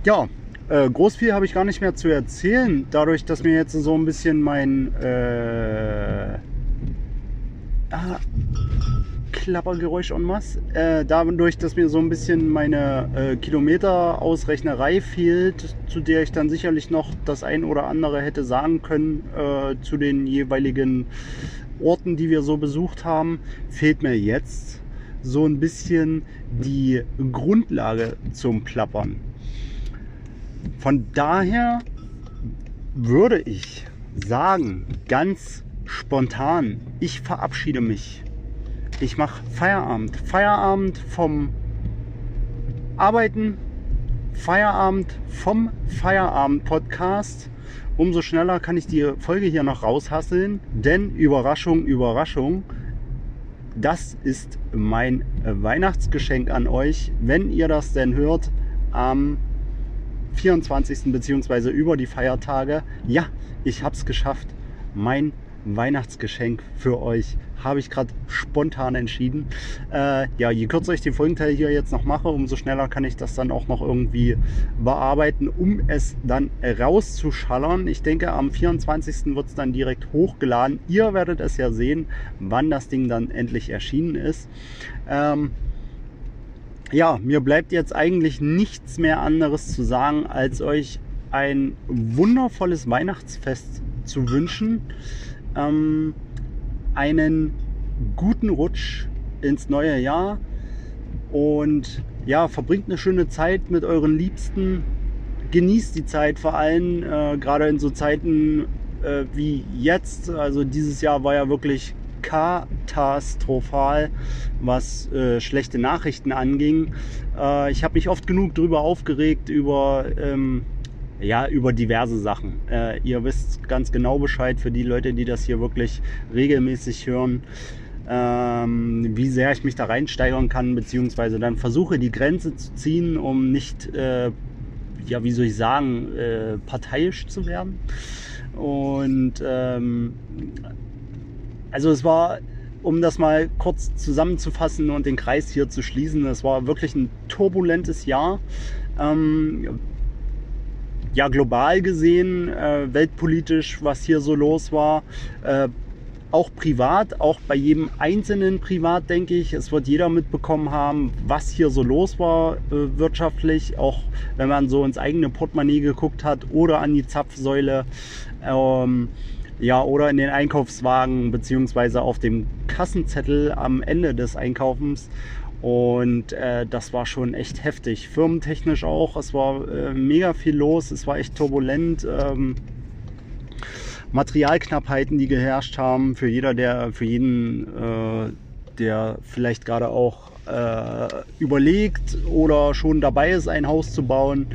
Ja, äh, groß viel habe ich gar nicht mehr zu erzählen, dadurch, dass mir jetzt so ein bisschen mein äh, ah, Klappergeräusch en masse. Äh, dadurch, dass mir so ein bisschen meine äh, Kilometerausrechnerei fehlt, zu der ich dann sicherlich noch das ein oder andere hätte sagen können äh, zu den jeweiligen Orten, die wir so besucht haben, fehlt mir jetzt so ein bisschen die Grundlage zum Plappern. Von daher würde ich sagen, ganz spontan, ich verabschiede mich ich mache Feierabend. Feierabend vom Arbeiten, Feierabend vom Feierabend-Podcast. Umso schneller kann ich die Folge hier noch raushasseln, denn Überraschung, Überraschung, das ist mein Weihnachtsgeschenk an euch, wenn ihr das denn hört am 24. bzw. über die Feiertage. Ja, ich habe es geschafft. Mein Weihnachtsgeschenk für euch. Habe ich gerade spontan entschieden. Äh, ja, je kürzer ich den Folgenteil hier jetzt noch mache, umso schneller kann ich das dann auch noch irgendwie bearbeiten, um es dann rauszuschallern. Ich denke, am 24. wird es dann direkt hochgeladen. Ihr werdet es ja sehen, wann das Ding dann endlich erschienen ist. Ähm, ja, mir bleibt jetzt eigentlich nichts mehr anderes zu sagen, als euch ein wundervolles Weihnachtsfest zu wünschen ähm, einen guten Rutsch ins neue Jahr und ja, verbringt eine schöne Zeit mit euren Liebsten. Genießt die Zeit vor allem, äh, gerade in so Zeiten äh, wie jetzt. Also dieses Jahr war ja wirklich katastrophal, was äh, schlechte Nachrichten anging. Äh, ich habe mich oft genug darüber aufgeregt, über ähm, ja, über diverse Sachen. Äh, ihr wisst ganz genau Bescheid für die Leute, die das hier wirklich regelmäßig hören, ähm, wie sehr ich mich da reinsteigern kann, beziehungsweise dann versuche die Grenze zu ziehen, um nicht, äh, ja, wie soll ich sagen, äh, parteiisch zu werden. Und ähm, also es war, um das mal kurz zusammenzufassen und den Kreis hier zu schließen, es war wirklich ein turbulentes Jahr. Ähm, ja, global gesehen, äh, weltpolitisch, was hier so los war. Äh, auch privat, auch bei jedem Einzelnen privat, denke ich. Es wird jeder mitbekommen haben, was hier so los war äh, wirtschaftlich. Auch wenn man so ins eigene Portemonnaie geguckt hat oder an die Zapfsäule. Ähm, ja, oder in den Einkaufswagen beziehungsweise auf dem Kassenzettel am Ende des Einkaufens. Und äh, das war schon echt heftig. Firmentechnisch auch. Es war äh, mega viel los. Es war echt turbulent. Ähm, Materialknappheiten, die geherrscht haben. Für jeder, der, für jeden, äh, der vielleicht gerade auch äh, überlegt oder schon dabei ist, ein Haus zu bauen.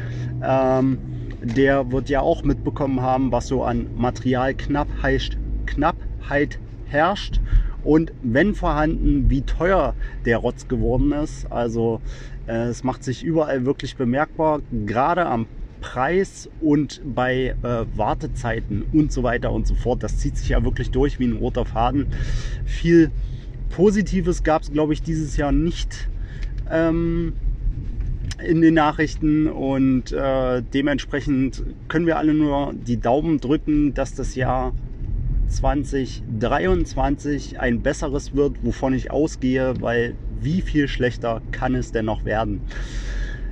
Ähm, der wird ja auch mitbekommen haben, was so an Materialknappheit Knappheit herrscht und wenn vorhanden, wie teuer der Rotz geworden ist. Also äh, es macht sich überall wirklich bemerkbar, gerade am Preis und bei äh, Wartezeiten und so weiter und so fort. Das zieht sich ja wirklich durch wie ein roter Faden. Viel Positives gab es, glaube ich, dieses Jahr nicht. Ähm, in den Nachrichten und äh, dementsprechend können wir alle nur die Daumen drücken, dass das Jahr 2023 ein besseres wird, wovon ich ausgehe, weil wie viel schlechter kann es denn noch werden?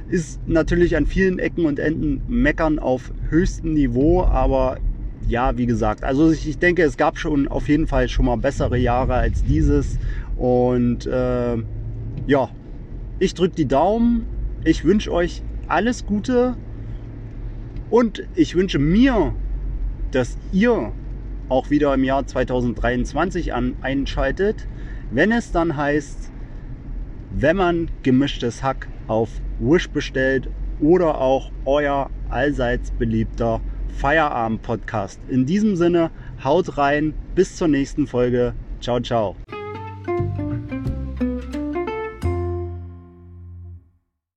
Ist natürlich an vielen Ecken und Enden meckern auf höchstem Niveau, aber ja, wie gesagt, also ich, denke, es gab schon auf jeden Fall schon mal bessere Jahre als dieses und äh, ja, Ich drücke die Daumen. Ich wünsche euch alles Gute. Und ich wünsche mir, dass ihr auch wieder im Jahr 2023 an, einschaltet, wenn es dann heißt, wenn man gemischtes Hack auf Wish bestellt oder auch euer allseits beliebter Feierabend-Podcast. In diesem Sinne, haut rein, bis zur nächsten Folge. Ciao, ciao.